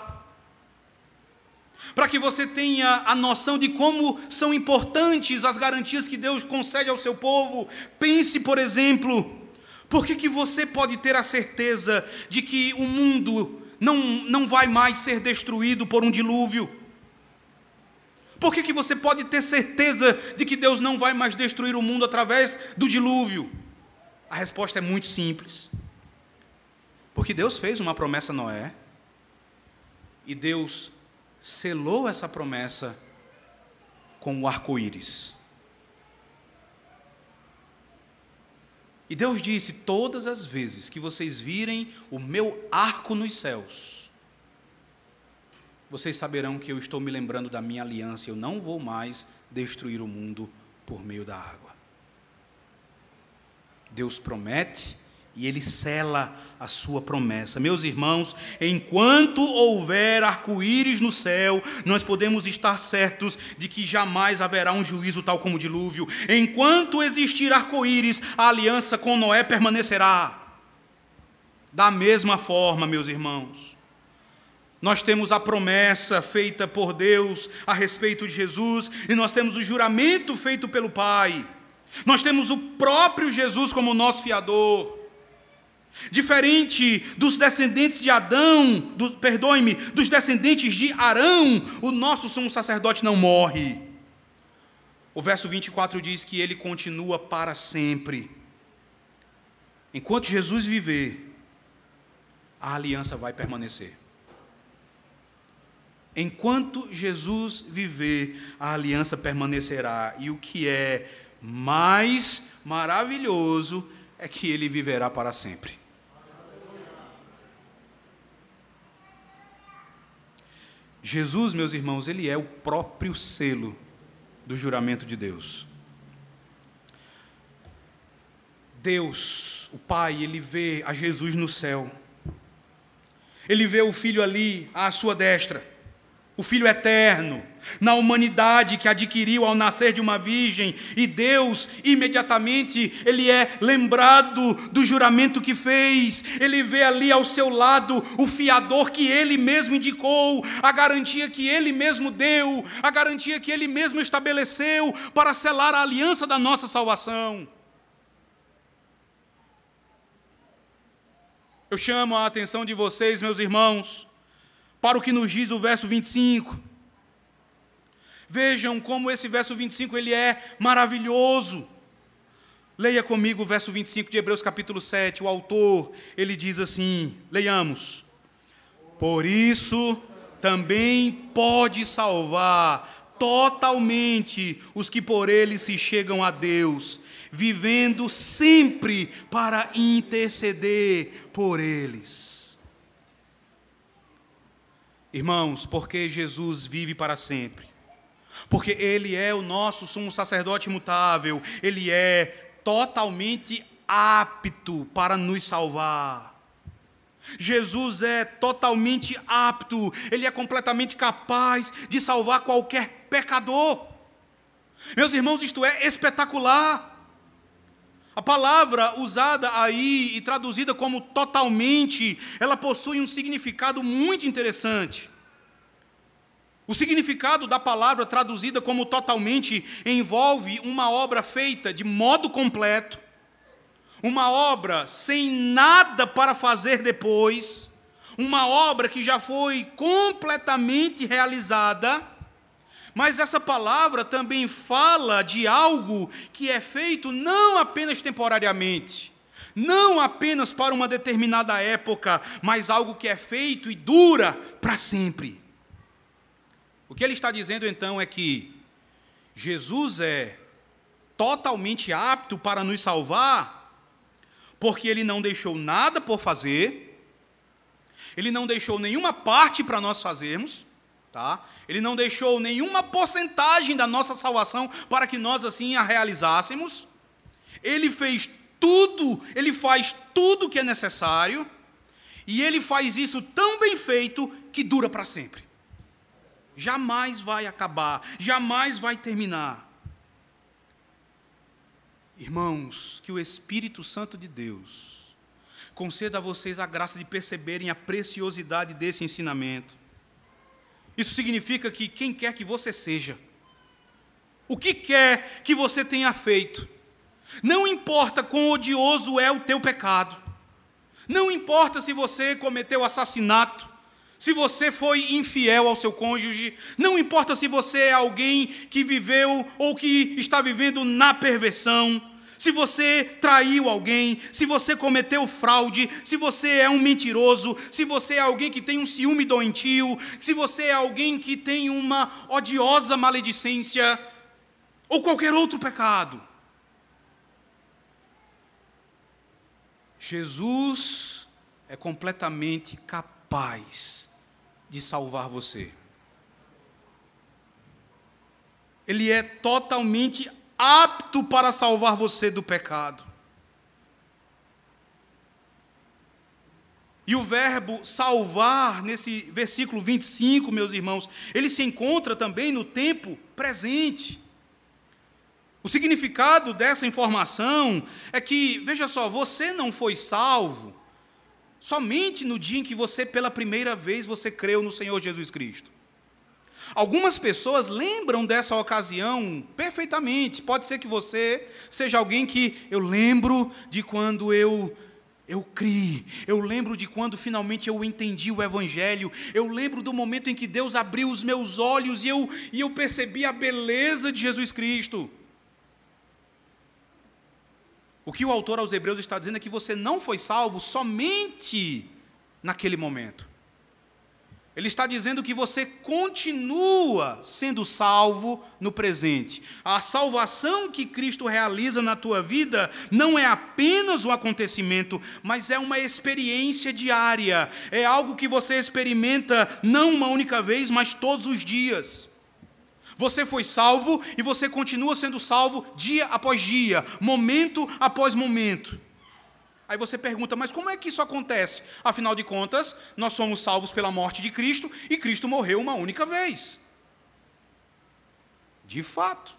Para que você tenha a noção de como são importantes as garantias que Deus concede ao seu povo. Pense, por exemplo, por que, que você pode ter a certeza de que o mundo não, não vai mais ser destruído por um dilúvio? Por que, que você pode ter certeza de que Deus não vai mais destruir o mundo através do dilúvio? A resposta é muito simples. Porque Deus fez uma promessa a Noé, e Deus selou essa promessa com o arco-íris. E Deus disse: Todas as vezes que vocês virem o meu arco nos céus, vocês saberão que eu estou me lembrando da minha aliança, eu não vou mais destruir o mundo por meio da água. Deus promete e ele sela a sua promessa. Meus irmãos, enquanto houver arco-íris no céu, nós podemos estar certos de que jamais haverá um juízo tal como o dilúvio. Enquanto existir arco-íris, a aliança com Noé permanecerá. Da mesma forma, meus irmãos, nós temos a promessa feita por Deus a respeito de Jesus, e nós temos o juramento feito pelo Pai. Nós temos o próprio Jesus como nosso fiador. Diferente dos descendentes de Adão, do, perdoe-me, dos descendentes de Arão, o nosso sumo sacerdote não morre. O verso 24 diz que ele continua para sempre. Enquanto Jesus viver, a aliança vai permanecer. Enquanto Jesus viver, a aliança permanecerá. E o que é mais maravilhoso é que ele viverá para sempre. Jesus, meus irmãos, ele é o próprio selo do juramento de Deus. Deus, o Pai, ele vê a Jesus no céu. Ele vê o filho ali à sua destra. o Filho eterno, na humanidade que adquiriu ao nascer de uma virgem, e Deus, imediatamente, ele é lembrado do juramento que fez, ele vê ali ao seu lado o fiador que ele mesmo indicou, a garantia que ele mesmo deu, a garantia que ele mesmo estabeleceu para selar a aliança da nossa salvação. Eu chamo a atenção de vocês, meus irmãos, para o que nos diz o verso 25 Vejam como esse verso 25 ele é maravilhoso. Leia comigo o verso 25 de Hebreus capítulo 7. O autor, ele diz assim: Leiamos. Por isso também pode salvar totalmente os que por ele se chegam a Deus, vivendo sempre para interceder por eles. Irmãos, porque Jesus vive para sempre porque Ele é o nosso sumo sacerdote imutável, Ele é totalmente apto para nos salvar. Jesus é totalmente apto, Ele é completamente capaz de salvar qualquer pecador. Meus irmãos, isto é espetacular. A palavra usada aí e traduzida como totalmente, ela possui um significado muito interessante. O significado da palavra traduzida como totalmente envolve uma obra feita de modo completo, uma obra sem nada para fazer depois, uma obra que já foi completamente realizada. Mas essa palavra também fala de algo que é feito não apenas temporariamente, não apenas para uma determinada época, mas algo que é feito e dura para sempre. Que ele está dizendo então é que Jesus é totalmente apto para nos salvar, porque ele não deixou nada por fazer, ele não deixou nenhuma parte para nós fazermos, tá? Ele não deixou nenhuma porcentagem da nossa salvação para que nós assim a realizássemos. Ele fez tudo, ele faz tudo o que é necessário, e ele faz isso tão bem feito que dura para sempre jamais vai acabar, jamais vai terminar. Irmãos, que o Espírito Santo de Deus conceda a vocês a graça de perceberem a preciosidade desse ensinamento. Isso significa que quem quer que você seja, o que quer que você tenha feito, não importa quão odioso é o teu pecado, não importa se você cometeu assassinato, se você foi infiel ao seu cônjuge, não importa se você é alguém que viveu ou que está vivendo na perversão, se você traiu alguém, se você cometeu fraude, se você é um mentiroso, se você é alguém que tem um ciúme doentio, se você é alguém que tem uma odiosa maledicência, ou qualquer outro pecado. Jesus é completamente capaz de salvar você. Ele é totalmente apto para salvar você do pecado. E o verbo salvar, nesse versículo 25, meus irmãos, ele se encontra também no tempo presente. O significado dessa informação é que, veja só, você não foi salvo Somente no dia em que você, pela primeira vez, você creu no Senhor Jesus Cristo. Algumas pessoas lembram dessa ocasião perfeitamente. Pode ser que você seja alguém que eu lembro de quando eu eu criei, eu lembro de quando finalmente eu entendi o Evangelho, eu lembro do momento em que Deus abriu os meus olhos e eu, e eu percebi a beleza de Jesus Cristo. O que o autor aos Hebreus está dizendo é que você não foi salvo somente naquele momento. Ele está dizendo que você continua sendo salvo no presente. A salvação que Cristo realiza na tua vida não é apenas um acontecimento, mas é uma experiência diária. É algo que você experimenta não uma única vez, mas todos os dias. Você foi salvo e você continua sendo salvo dia após dia, momento após momento. Aí você pergunta, mas como é que isso acontece? Afinal de contas, nós somos salvos pela morte de Cristo e Cristo morreu uma única vez. De fato.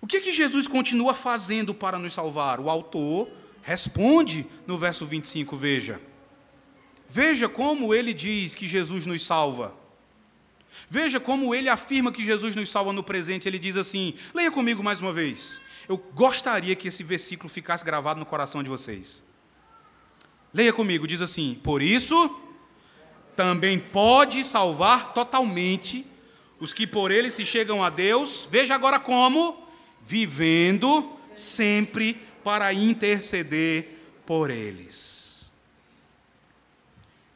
O que, que Jesus continua fazendo para nos salvar? O autor responde no verso 25, veja. Veja como ele diz que Jesus nos salva. Veja como ele afirma que Jesus nos salva no presente. Ele diz assim: leia comigo mais uma vez. Eu gostaria que esse versículo ficasse gravado no coração de vocês. Leia comigo, diz assim: Por isso, também pode salvar totalmente os que por ele se chegam a Deus. Veja agora como, vivendo sempre para interceder por eles.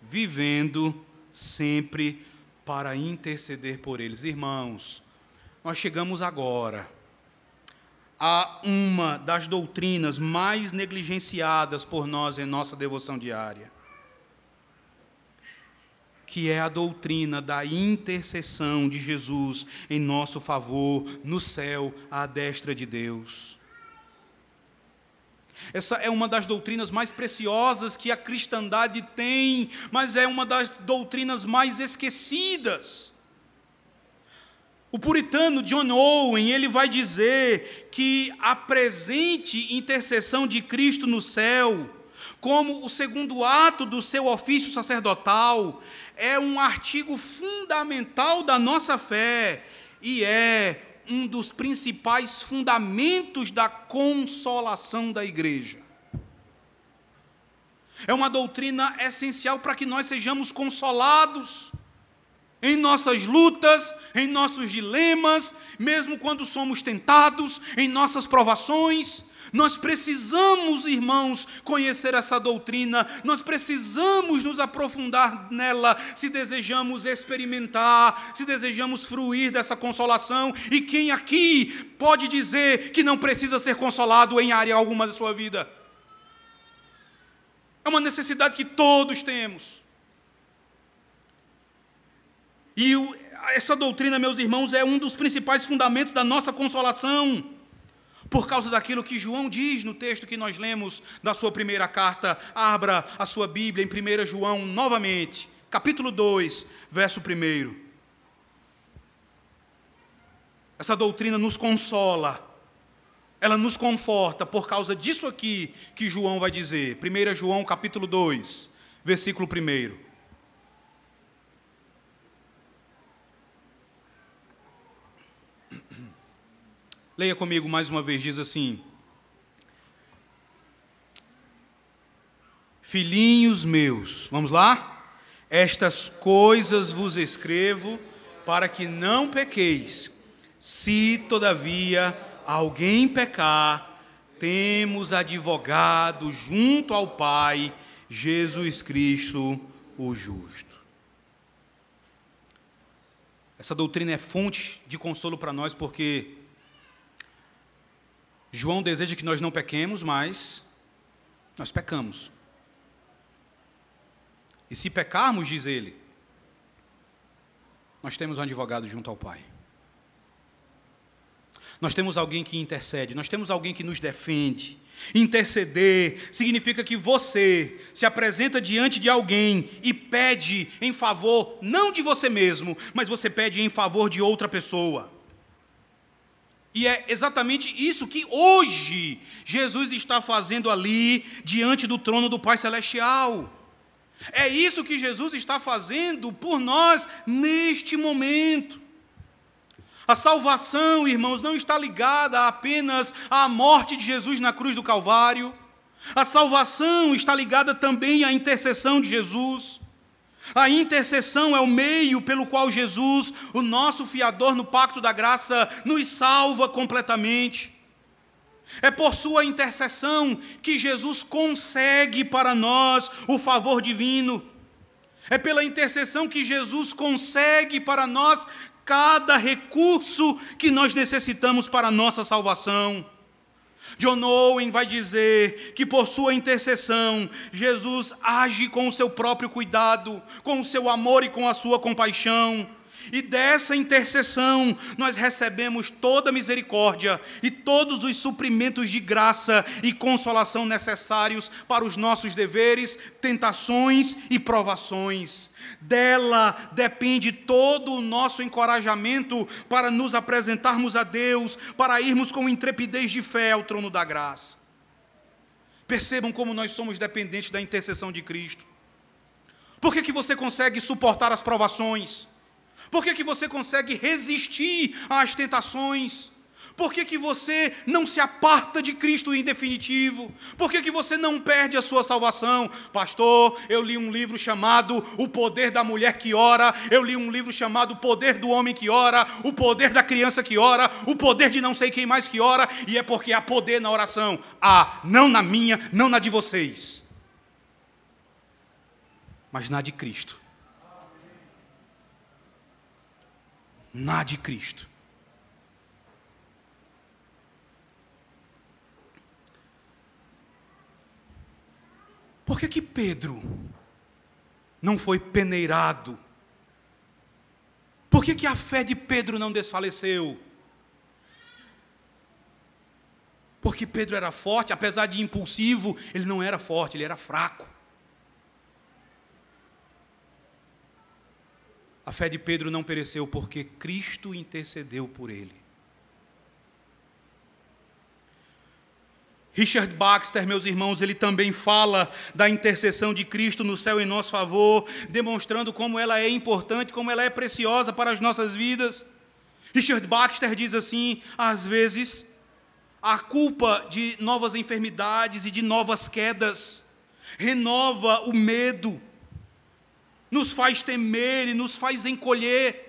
Vivendo sempre para interceder por eles. Irmãos, nós chegamos agora a uma das doutrinas mais negligenciadas por nós em nossa devoção diária, que é a doutrina da intercessão de Jesus em nosso favor no céu à destra de Deus. Essa é uma das doutrinas mais preciosas que a cristandade tem, mas é uma das doutrinas mais esquecidas. O puritano John Owen, ele vai dizer que a presente intercessão de Cristo no céu, como o segundo ato do seu ofício sacerdotal, é um artigo fundamental da nossa fé e é um dos principais fundamentos da consolação da igreja. É uma doutrina essencial para que nós sejamos consolados em nossas lutas, em nossos dilemas, mesmo quando somos tentados, em nossas provações. Nós precisamos, irmãos, conhecer essa doutrina, nós precisamos nos aprofundar nela se desejamos experimentar, se desejamos fruir dessa consolação. E quem aqui pode dizer que não precisa ser consolado em área alguma da sua vida? É uma necessidade que todos temos. E essa doutrina, meus irmãos, é um dos principais fundamentos da nossa consolação. Por causa daquilo que João diz no texto que nós lemos da sua primeira carta, abra a sua Bíblia em 1 João novamente, capítulo 2, verso 1. Essa doutrina nos consola, ela nos conforta por causa disso aqui que João vai dizer. 1 João capítulo 2, versículo 1. Leia comigo mais uma vez, diz assim: Filhinhos meus, vamos lá? Estas coisas vos escrevo para que não pequeis. Se, todavia, alguém pecar, temos advogado junto ao Pai, Jesus Cristo, o justo. Essa doutrina é fonte de consolo para nós, porque João deseja que nós não pequemos, mas nós pecamos. E se pecarmos, diz ele, nós temos um advogado junto ao Pai. Nós temos alguém que intercede, nós temos alguém que nos defende. Interceder significa que você se apresenta diante de alguém e pede em favor, não de você mesmo, mas você pede em favor de outra pessoa. E é exatamente isso que hoje Jesus está fazendo ali, diante do trono do Pai Celestial. É isso que Jesus está fazendo por nós neste momento. A salvação, irmãos, não está ligada apenas à morte de Jesus na cruz do Calvário. A salvação está ligada também à intercessão de Jesus. A intercessão é o meio pelo qual Jesus, o nosso fiador no pacto da graça, nos salva completamente. É por sua intercessão que Jesus consegue para nós o favor divino. É pela intercessão que Jesus consegue para nós cada recurso que nós necessitamos para a nossa salvação. John Owen vai dizer que por sua intercessão, Jesus age com o seu próprio cuidado, com o seu amor e com a sua compaixão. E dessa intercessão nós recebemos toda a misericórdia e todos os suprimentos de graça e consolação necessários para os nossos deveres, tentações e provações. Dela depende todo o nosso encorajamento para nos apresentarmos a Deus, para irmos com intrepidez de fé ao trono da graça. Percebam como nós somos dependentes da intercessão de Cristo. Por que, que você consegue suportar as provações? Por que, que você consegue resistir às tentações? Por que, que você não se aparta de Cristo em definitivo? Por que, que você não perde a sua salvação? Pastor, eu li um livro chamado O Poder da Mulher que Ora, eu li um livro chamado O Poder do Homem que Ora, O Poder da Criança que Ora, O Poder de não sei quem mais que ora, e é porque há poder na oração. Ah, não na minha, não na de vocês, mas na de Cristo. Na de Cristo. Por que que Pedro não foi peneirado? Por que que a fé de Pedro não desfaleceu? Porque Pedro era forte, apesar de impulsivo, ele não era forte, ele era fraco. A fé de Pedro não pereceu porque Cristo intercedeu por ele. Richard Baxter, meus irmãos, ele também fala da intercessão de Cristo no céu em nosso favor, demonstrando como ela é importante, como ela é preciosa para as nossas vidas. Richard Baxter diz assim: às vezes, a culpa de novas enfermidades e de novas quedas renova o medo, nos faz temer e nos faz encolher.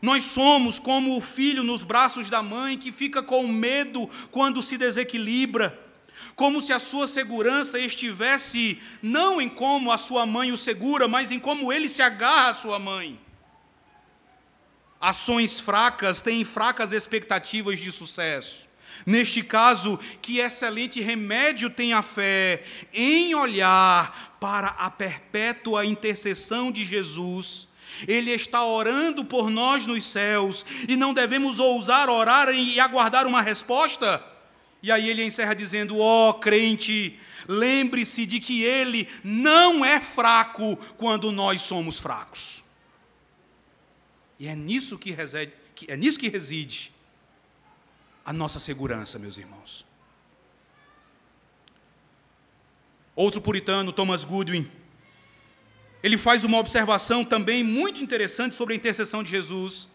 Nós somos como o filho nos braços da mãe que fica com medo quando se desequilibra, como se a sua segurança estivesse não em como a sua mãe o segura, mas em como ele se agarra à sua mãe. Ações fracas têm fracas expectativas de sucesso. Neste caso, que excelente remédio tem a fé em olhar para a perpétua intercessão de Jesus. Ele está orando por nós nos céus e não devemos ousar orar e aguardar uma resposta. E aí ele encerra dizendo: Ó oh, crente, lembre-se de que ele não é fraco quando nós somos fracos. E é nisso que reside, é nisso que reside a nossa segurança, meus irmãos. Outro puritano, Thomas Goodwin, ele faz uma observação também muito interessante sobre a intercessão de Jesus.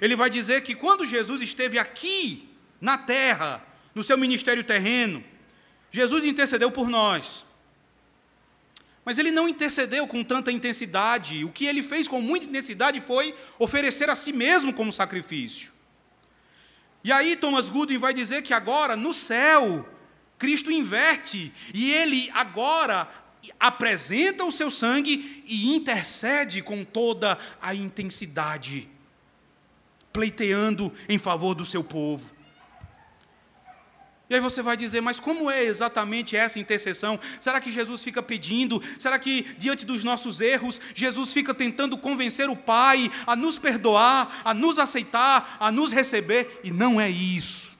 Ele vai dizer que quando Jesus esteve aqui na terra, no seu ministério terreno, Jesus intercedeu por nós. Mas ele não intercedeu com tanta intensidade. O que ele fez com muita intensidade foi oferecer a si mesmo como sacrifício. E aí Thomas Goodwin vai dizer que agora, no céu, Cristo inverte e ele agora apresenta o seu sangue e intercede com toda a intensidade, pleiteando em favor do seu povo. E aí você vai dizer, mas como é exatamente essa intercessão? Será que Jesus fica pedindo? Será que diante dos nossos erros, Jesus fica tentando convencer o Pai a nos perdoar, a nos aceitar, a nos receber? E não é isso.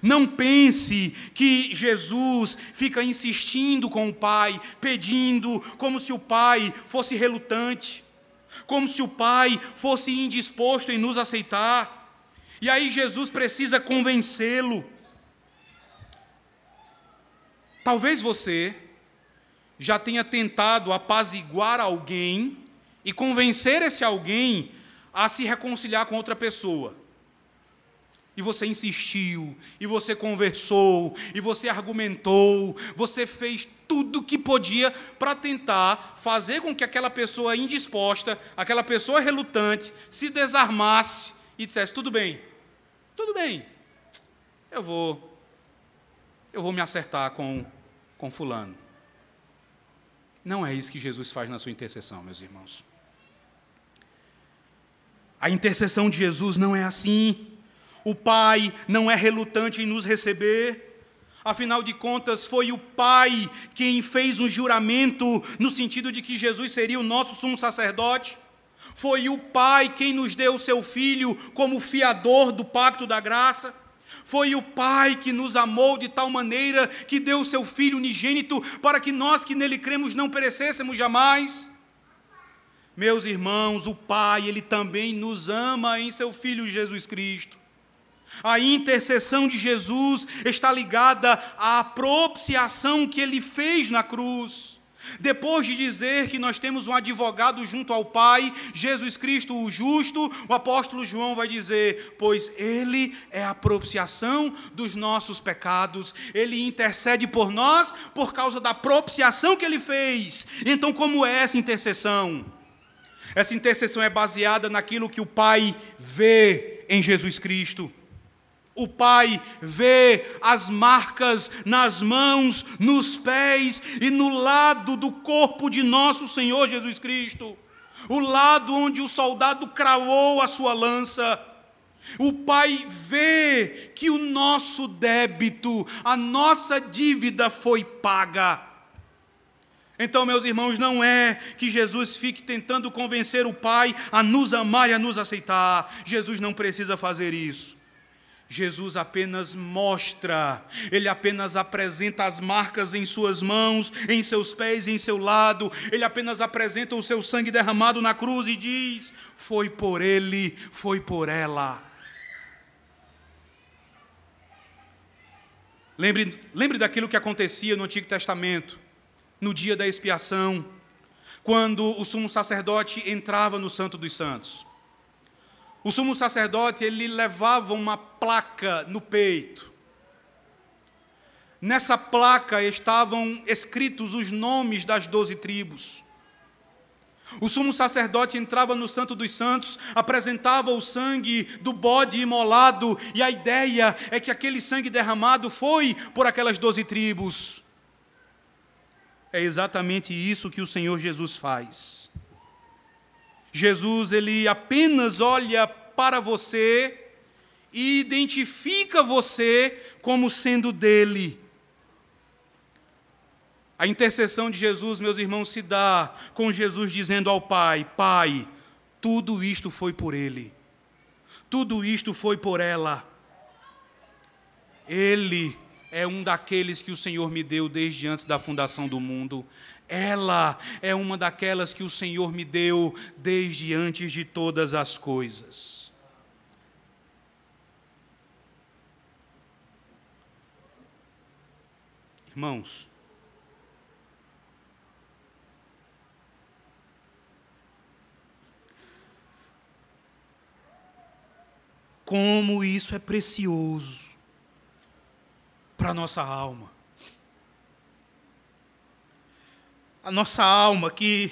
Não pense que Jesus fica insistindo com o Pai, pedindo, como se o Pai fosse relutante, como se o Pai fosse indisposto em nos aceitar. E aí Jesus precisa convencê-lo. Talvez você já tenha tentado apaziguar alguém e convencer esse alguém a se reconciliar com outra pessoa. E você insistiu, e você conversou, e você argumentou, você fez tudo o que podia para tentar fazer com que aquela pessoa indisposta, aquela pessoa relutante, se desarmasse e dissesse: tudo bem, tudo bem, eu vou, eu vou me acertar com com Fulano. Não é isso que Jesus faz na sua intercessão, meus irmãos. A intercessão de Jesus não é assim. O Pai não é relutante em nos receber. Afinal de contas, foi o Pai quem fez um juramento no sentido de que Jesus seria o nosso sumo sacerdote. Foi o Pai quem nos deu o seu Filho como fiador do pacto da graça. Foi o Pai que nos amou de tal maneira que deu o seu Filho unigênito para que nós que nele cremos não perecêssemos jamais. Meus irmãos, o Pai, Ele também nos ama em seu Filho Jesus Cristo. A intercessão de Jesus está ligada à propiciação que Ele fez na cruz. Depois de dizer que nós temos um advogado junto ao Pai, Jesus Cristo o justo, o apóstolo João vai dizer: Pois Ele é a propiciação dos nossos pecados, Ele intercede por nós por causa da propiciação que Ele fez. Então, como é essa intercessão? Essa intercessão é baseada naquilo que o Pai vê em Jesus Cristo. O Pai vê as marcas nas mãos, nos pés e no lado do corpo de nosso Senhor Jesus Cristo. O lado onde o soldado cravou a sua lança. O Pai vê que o nosso débito, a nossa dívida foi paga. Então, meus irmãos, não é que Jesus fique tentando convencer o Pai a nos amar e a nos aceitar. Jesus não precisa fazer isso. Jesus apenas mostra, ele apenas apresenta as marcas em suas mãos, em seus pés em seu lado, ele apenas apresenta o seu sangue derramado na cruz e diz: Foi por ele, foi por ela. Lembre, lembre daquilo que acontecia no Antigo Testamento, no dia da expiação, quando o sumo sacerdote entrava no Santo dos Santos. O sumo sacerdote, ele levava uma placa no peito. Nessa placa estavam escritos os nomes das doze tribos. O sumo sacerdote entrava no Santo dos Santos, apresentava o sangue do bode imolado, e a ideia é que aquele sangue derramado foi por aquelas doze tribos. É exatamente isso que o Senhor Jesus faz. Jesus ele apenas olha para você e identifica você como sendo dele. A intercessão de Jesus, meus irmãos, se dá com Jesus dizendo ao Pai: Pai, tudo isto foi por ele, tudo isto foi por ela. Ele é um daqueles que o Senhor me deu desde antes da fundação do mundo. Ela é uma daquelas que o Senhor me deu desde antes de todas as coisas. Irmãos, como isso é precioso para a nossa alma. A nossa alma que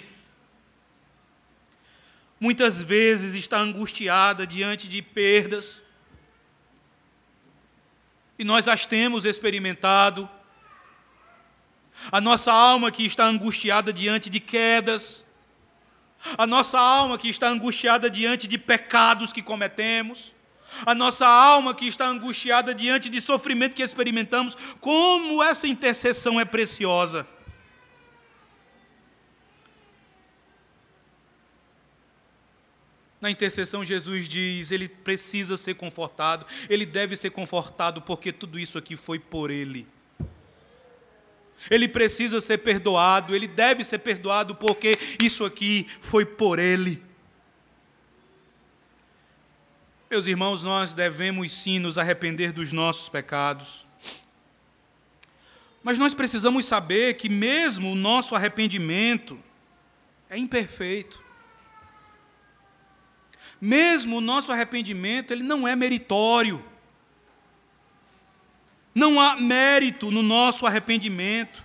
muitas vezes está angustiada diante de perdas, e nós as temos experimentado, a nossa alma que está angustiada diante de quedas, a nossa alma que está angustiada diante de pecados que cometemos, a nossa alma que está angustiada diante de sofrimento que experimentamos, como essa intercessão é preciosa. Na intercessão, Jesus diz: ele precisa ser confortado, ele deve ser confortado, porque tudo isso aqui foi por ele. Ele precisa ser perdoado, ele deve ser perdoado, porque isso aqui foi por ele. Meus irmãos, nós devemos sim nos arrepender dos nossos pecados. Mas nós precisamos saber que, mesmo o nosso arrependimento é imperfeito. Mesmo o nosso arrependimento, ele não é meritório. Não há mérito no nosso arrependimento.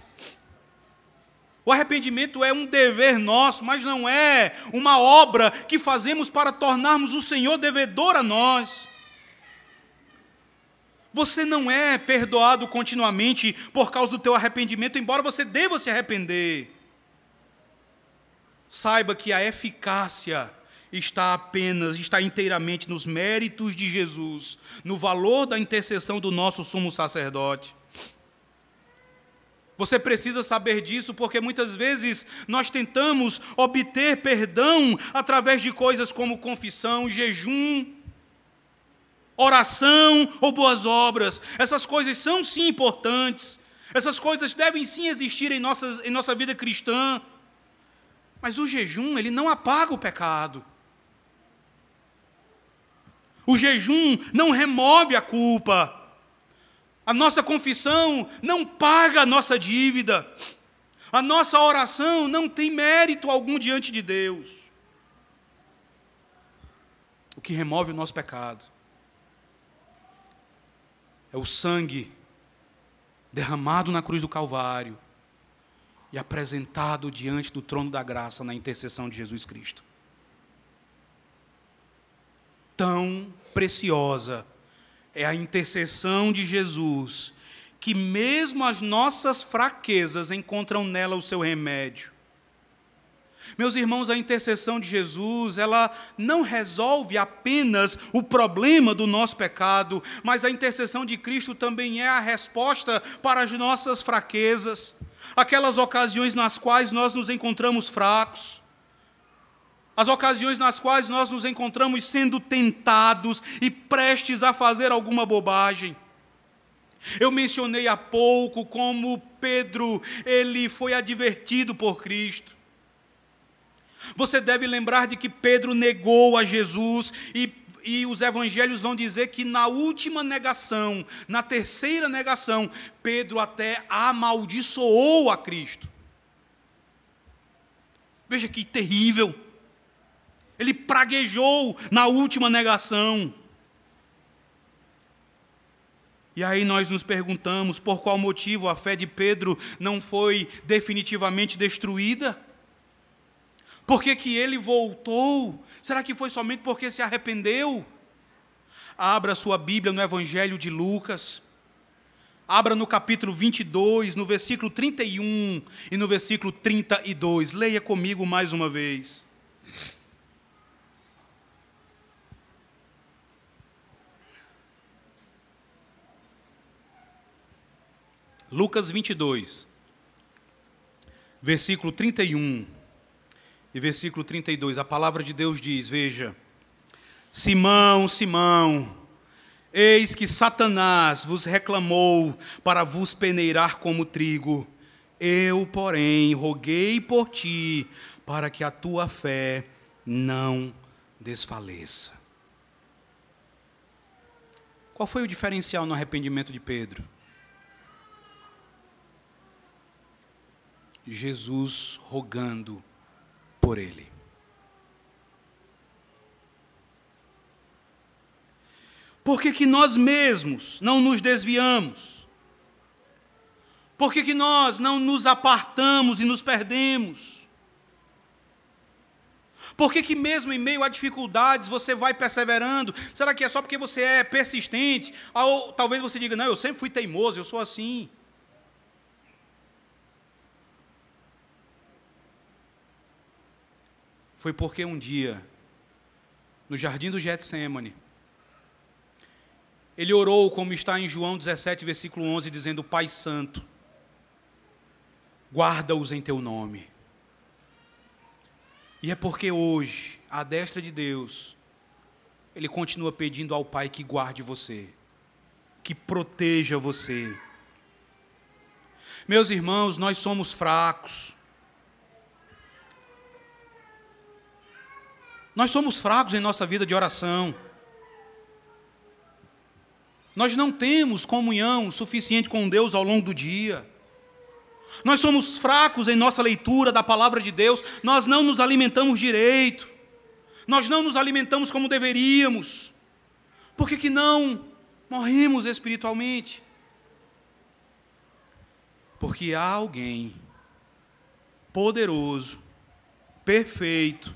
O arrependimento é um dever nosso, mas não é uma obra que fazemos para tornarmos o Senhor devedor a nós. Você não é perdoado continuamente por causa do teu arrependimento, embora você deva se arrepender. Saiba que a eficácia está apenas, está inteiramente nos méritos de Jesus, no valor da intercessão do nosso sumo sacerdote. Você precisa saber disso porque muitas vezes nós tentamos obter perdão através de coisas como confissão, jejum, oração ou boas obras. Essas coisas são sim importantes. Essas coisas devem sim existir em, nossas, em nossa vida cristã. Mas o jejum, ele não apaga o pecado. O jejum não remove a culpa. A nossa confissão não paga a nossa dívida. A nossa oração não tem mérito algum diante de Deus. O que remove o nosso pecado é o sangue derramado na cruz do Calvário e apresentado diante do trono da graça na intercessão de Jesus Cristo. Tão preciosa é a intercessão de Jesus, que mesmo as nossas fraquezas encontram nela o seu remédio. Meus irmãos, a intercessão de Jesus, ela não resolve apenas o problema do nosso pecado, mas a intercessão de Cristo também é a resposta para as nossas fraquezas, aquelas ocasiões nas quais nós nos encontramos fracos, as ocasiões nas quais nós nos encontramos sendo tentados e prestes a fazer alguma bobagem. Eu mencionei há pouco como Pedro, ele foi advertido por Cristo. Você deve lembrar de que Pedro negou a Jesus e, e os evangelhos vão dizer que na última negação, na terceira negação, Pedro até amaldiçoou a Cristo. Veja que terrível. Ele praguejou na última negação. E aí nós nos perguntamos por qual motivo a fé de Pedro não foi definitivamente destruída? Por que, que ele voltou? Será que foi somente porque se arrependeu? Abra sua Bíblia no Evangelho de Lucas. Abra no capítulo 22, no versículo 31 e no versículo 32. Leia comigo mais uma vez. Lucas 22, versículo 31 e versículo 32, a palavra de Deus diz: Veja, Simão, Simão, eis que Satanás vos reclamou para vos peneirar como trigo. Eu, porém, roguei por ti, para que a tua fé não desfaleça. Qual foi o diferencial no arrependimento de Pedro? Jesus rogando por ele. Por que, nós mesmos não nos desviamos? Por que, que nós não nos apartamos e nos perdemos? Por que, que mesmo em meio a dificuldades você vai perseverando? Será que é só porque você é persistente? Ou talvez você diga, não, eu sempre fui teimoso, eu sou assim. Foi porque um dia, no jardim do Getsemane, ele orou como está em João 17, versículo 11, dizendo: Pai Santo, guarda-os em teu nome. E é porque hoje, à destra de Deus, ele continua pedindo ao Pai que guarde você, que proteja você. Meus irmãos, nós somos fracos. Nós somos fracos em nossa vida de oração. Nós não temos comunhão suficiente com Deus ao longo do dia. Nós somos fracos em nossa leitura da palavra de Deus, nós não nos alimentamos direito. Nós não nos alimentamos como deveríamos. Por que, que não morremos espiritualmente? Porque há alguém poderoso, perfeito,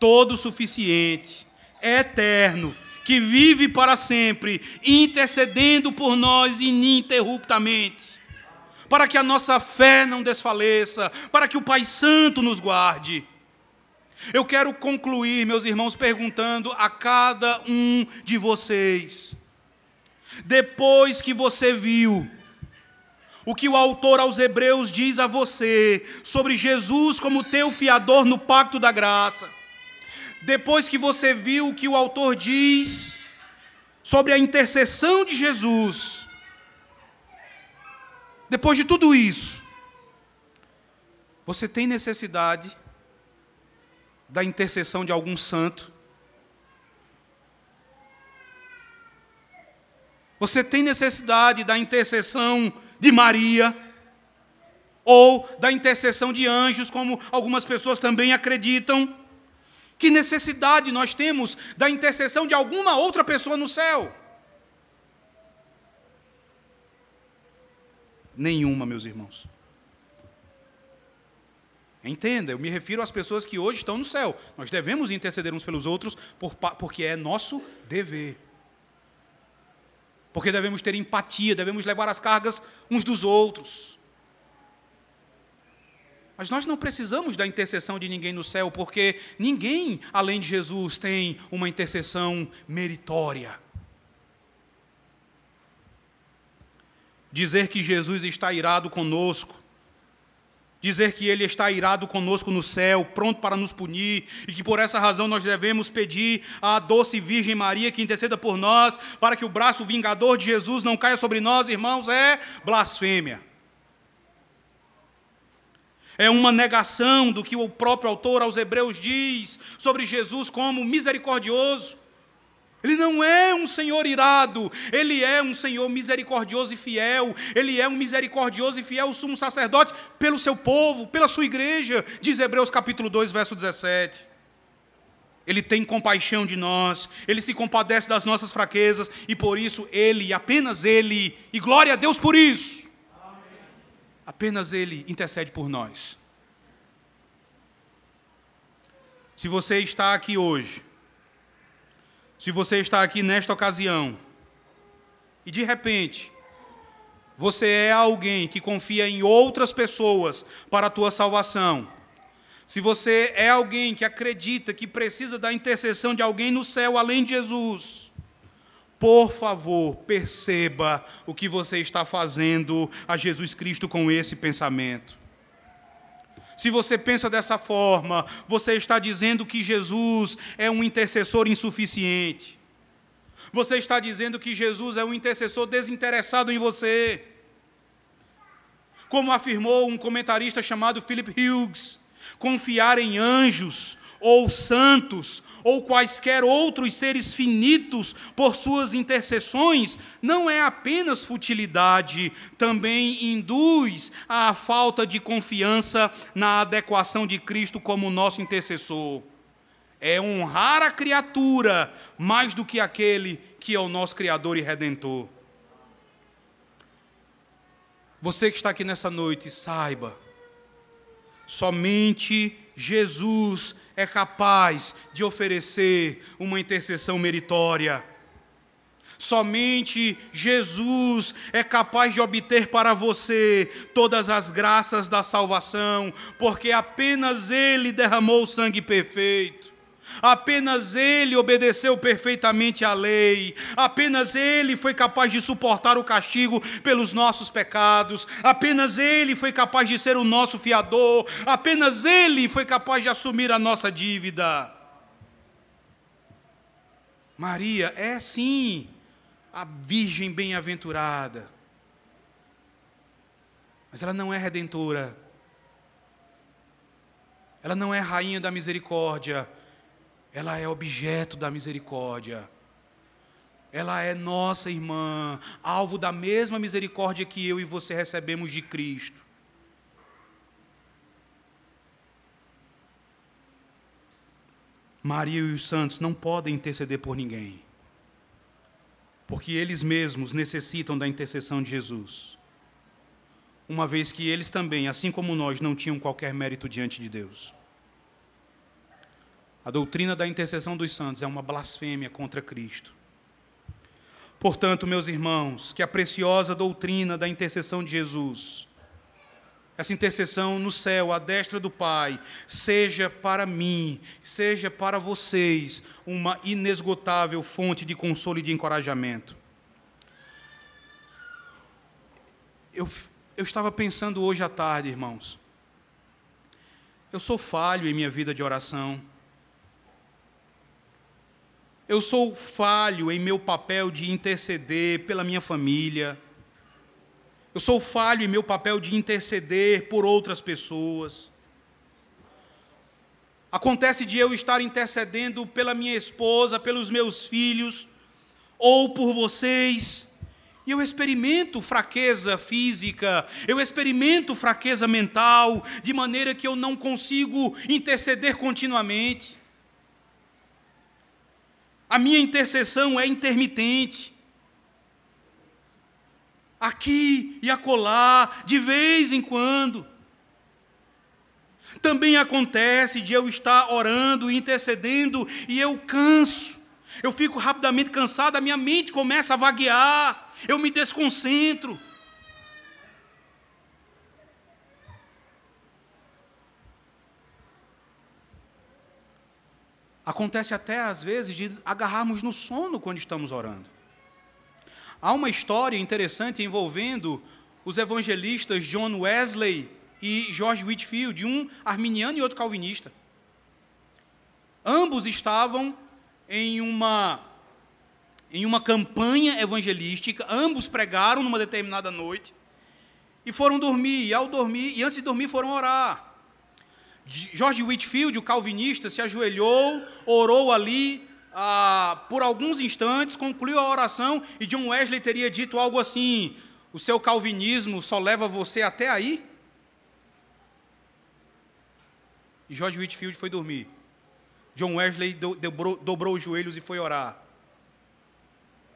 todo suficiente, eterno, que vive para sempre, intercedendo por nós ininterruptamente, para que a nossa fé não desfaleça, para que o Pai Santo nos guarde. Eu quero concluir, meus irmãos, perguntando a cada um de vocês: depois que você viu o que o autor aos Hebreus diz a você sobre Jesus como teu fiador no pacto da graça. Depois que você viu o que o autor diz sobre a intercessão de Jesus, depois de tudo isso, você tem necessidade da intercessão de algum santo? Você tem necessidade da intercessão de Maria? Ou da intercessão de anjos, como algumas pessoas também acreditam? Que necessidade nós temos da intercessão de alguma outra pessoa no céu? Nenhuma, meus irmãos. Entenda, eu me refiro às pessoas que hoje estão no céu. Nós devemos interceder uns pelos outros por, porque é nosso dever. Porque devemos ter empatia, devemos levar as cargas uns dos outros. Mas nós não precisamos da intercessão de ninguém no céu, porque ninguém, além de Jesus, tem uma intercessão meritória. Dizer que Jesus está irado conosco, dizer que Ele está irado conosco no céu, pronto para nos punir, e que por essa razão nós devemos pedir à doce Virgem Maria que interceda por nós, para que o braço vingador de Jesus não caia sobre nós, irmãos, é blasfêmia. É uma negação do que o próprio autor aos Hebreus diz sobre Jesus como misericordioso. Ele não é um Senhor irado, ele é um Senhor misericordioso e fiel, ele é um misericordioso e fiel sumo sacerdote pelo seu povo, pela sua igreja, diz Hebreus capítulo 2, verso 17. Ele tem compaixão de nós, ele se compadece das nossas fraquezas e por isso ele, apenas ele, e glória a Deus por isso, apenas ele intercede por nós. Se você está aqui hoje, se você está aqui nesta ocasião e de repente você é alguém que confia em outras pessoas para a tua salvação, se você é alguém que acredita que precisa da intercessão de alguém no céu além de Jesus, por favor, perceba o que você está fazendo a Jesus Cristo com esse pensamento. Se você pensa dessa forma, você está dizendo que Jesus é um intercessor insuficiente. Você está dizendo que Jesus é um intercessor desinteressado em você. Como afirmou um comentarista chamado Philip Hughes, confiar em anjos ou santos, ou quaisquer outros seres finitos por suas intercessões, não é apenas futilidade, também induz à falta de confiança na adequação de Cristo como nosso intercessor. É honrar a criatura mais do que aquele que é o nosso Criador e Redentor. Você que está aqui nessa noite, saiba, somente Jesus é capaz de oferecer uma intercessão meritória. Somente Jesus é capaz de obter para você todas as graças da salvação, porque apenas Ele derramou o sangue perfeito. Apenas ele obedeceu perfeitamente à lei, apenas ele foi capaz de suportar o castigo pelos nossos pecados, apenas ele foi capaz de ser o nosso fiador, apenas ele foi capaz de assumir a nossa dívida. Maria é sim a Virgem bem-aventurada, mas ela não é redentora, ela não é rainha da misericórdia ela é objeto da misericórdia. Ela é nossa irmã, alvo da mesma misericórdia que eu e você recebemos de Cristo. Maria e os santos não podem interceder por ninguém, porque eles mesmos necessitam da intercessão de Jesus, uma vez que eles também, assim como nós, não tinham qualquer mérito diante de Deus. A doutrina da intercessão dos santos é uma blasfêmia contra Cristo. Portanto, meus irmãos, que a preciosa doutrina da intercessão de Jesus, essa intercessão no céu, à destra do Pai, seja para mim, seja para vocês, uma inesgotável fonte de consolo e de encorajamento. Eu, eu estava pensando hoje à tarde, irmãos. Eu sou falho em minha vida de oração. Eu sou falho em meu papel de interceder pela minha família. Eu sou falho em meu papel de interceder por outras pessoas. Acontece de eu estar intercedendo pela minha esposa, pelos meus filhos, ou por vocês, e eu experimento fraqueza física, eu experimento fraqueza mental, de maneira que eu não consigo interceder continuamente. A minha intercessão é intermitente. Aqui e acolá, de vez em quando. Também acontece de eu estar orando, intercedendo, e eu canso. Eu fico rapidamente cansado, a minha mente começa a vaguear, eu me desconcentro. Acontece até às vezes de agarrarmos no sono quando estamos orando. Há uma história interessante envolvendo os evangelistas John Wesley e George Whitfield, um arminiano e outro calvinista. Ambos estavam em uma em uma campanha evangelística, ambos pregaram numa determinada noite e foram dormir, e ao dormir, e antes de dormir foram orar. George Whitfield, o calvinista, se ajoelhou, orou ali ah, por alguns instantes, concluiu a oração e John Wesley teria dito algo assim: O seu calvinismo só leva você até aí? E George Whitfield foi dormir. John Wesley dobrou, dobrou os joelhos e foi orar.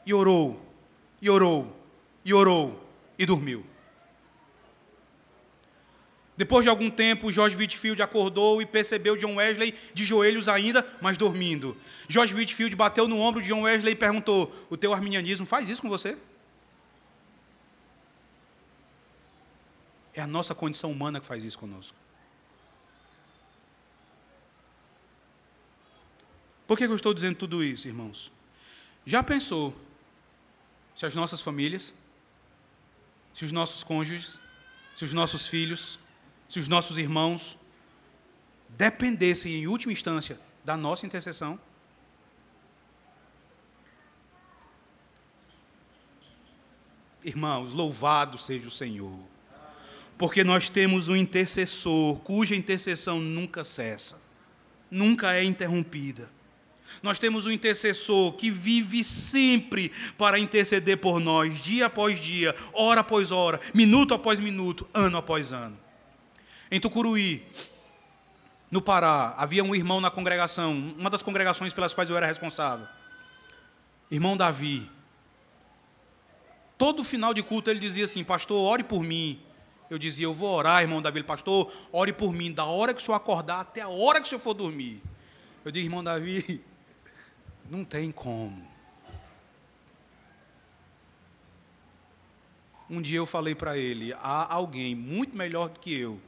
E orou, e orou, e orou, e dormiu. Depois de algum tempo, George Whitfield acordou e percebeu John Wesley de joelhos ainda, mas dormindo. George Whitfield bateu no ombro de John Wesley e perguntou: O teu arminianismo faz isso com você? É a nossa condição humana que faz isso conosco. Por que eu estou dizendo tudo isso, irmãos? Já pensou se as nossas famílias, se os nossos cônjuges, se os nossos filhos, se os nossos irmãos dependessem, em última instância, da nossa intercessão? Irmãos, louvado seja o Senhor, porque nós temos um intercessor cuja intercessão nunca cessa, nunca é interrompida. Nós temos um intercessor que vive sempre para interceder por nós, dia após dia, hora após hora, minuto após minuto, ano após ano. Em Tucuruí, no Pará, havia um irmão na congregação, uma das congregações pelas quais eu era responsável. Irmão Davi. Todo final de culto ele dizia assim: Pastor, ore por mim. Eu dizia: Eu vou orar, irmão Davi. Pastor, ore por mim, da hora que o senhor acordar até a hora que o senhor for dormir. Eu disse: Irmão Davi, não tem como. Um dia eu falei para ele: há alguém muito melhor do que eu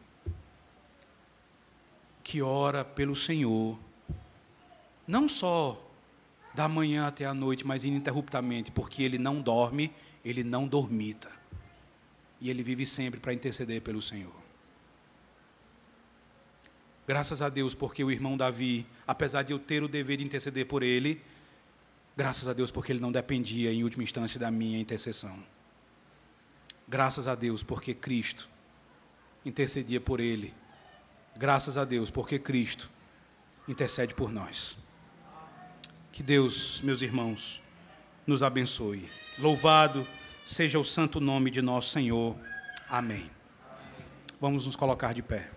que ora pelo Senhor, não só da manhã até a noite, mas ininterruptamente, porque ele não dorme, ele não dormita. E ele vive sempre para interceder pelo Senhor. Graças a Deus, porque o irmão Davi, apesar de eu ter o dever de interceder por ele, graças a Deus, porque ele não dependia, em última instância, da minha intercessão. Graças a Deus, porque Cristo intercedia por ele. Graças a Deus, porque Cristo intercede por nós. Que Deus, meus irmãos, nos abençoe. Louvado seja o santo nome de nosso Senhor. Amém. Vamos nos colocar de pé.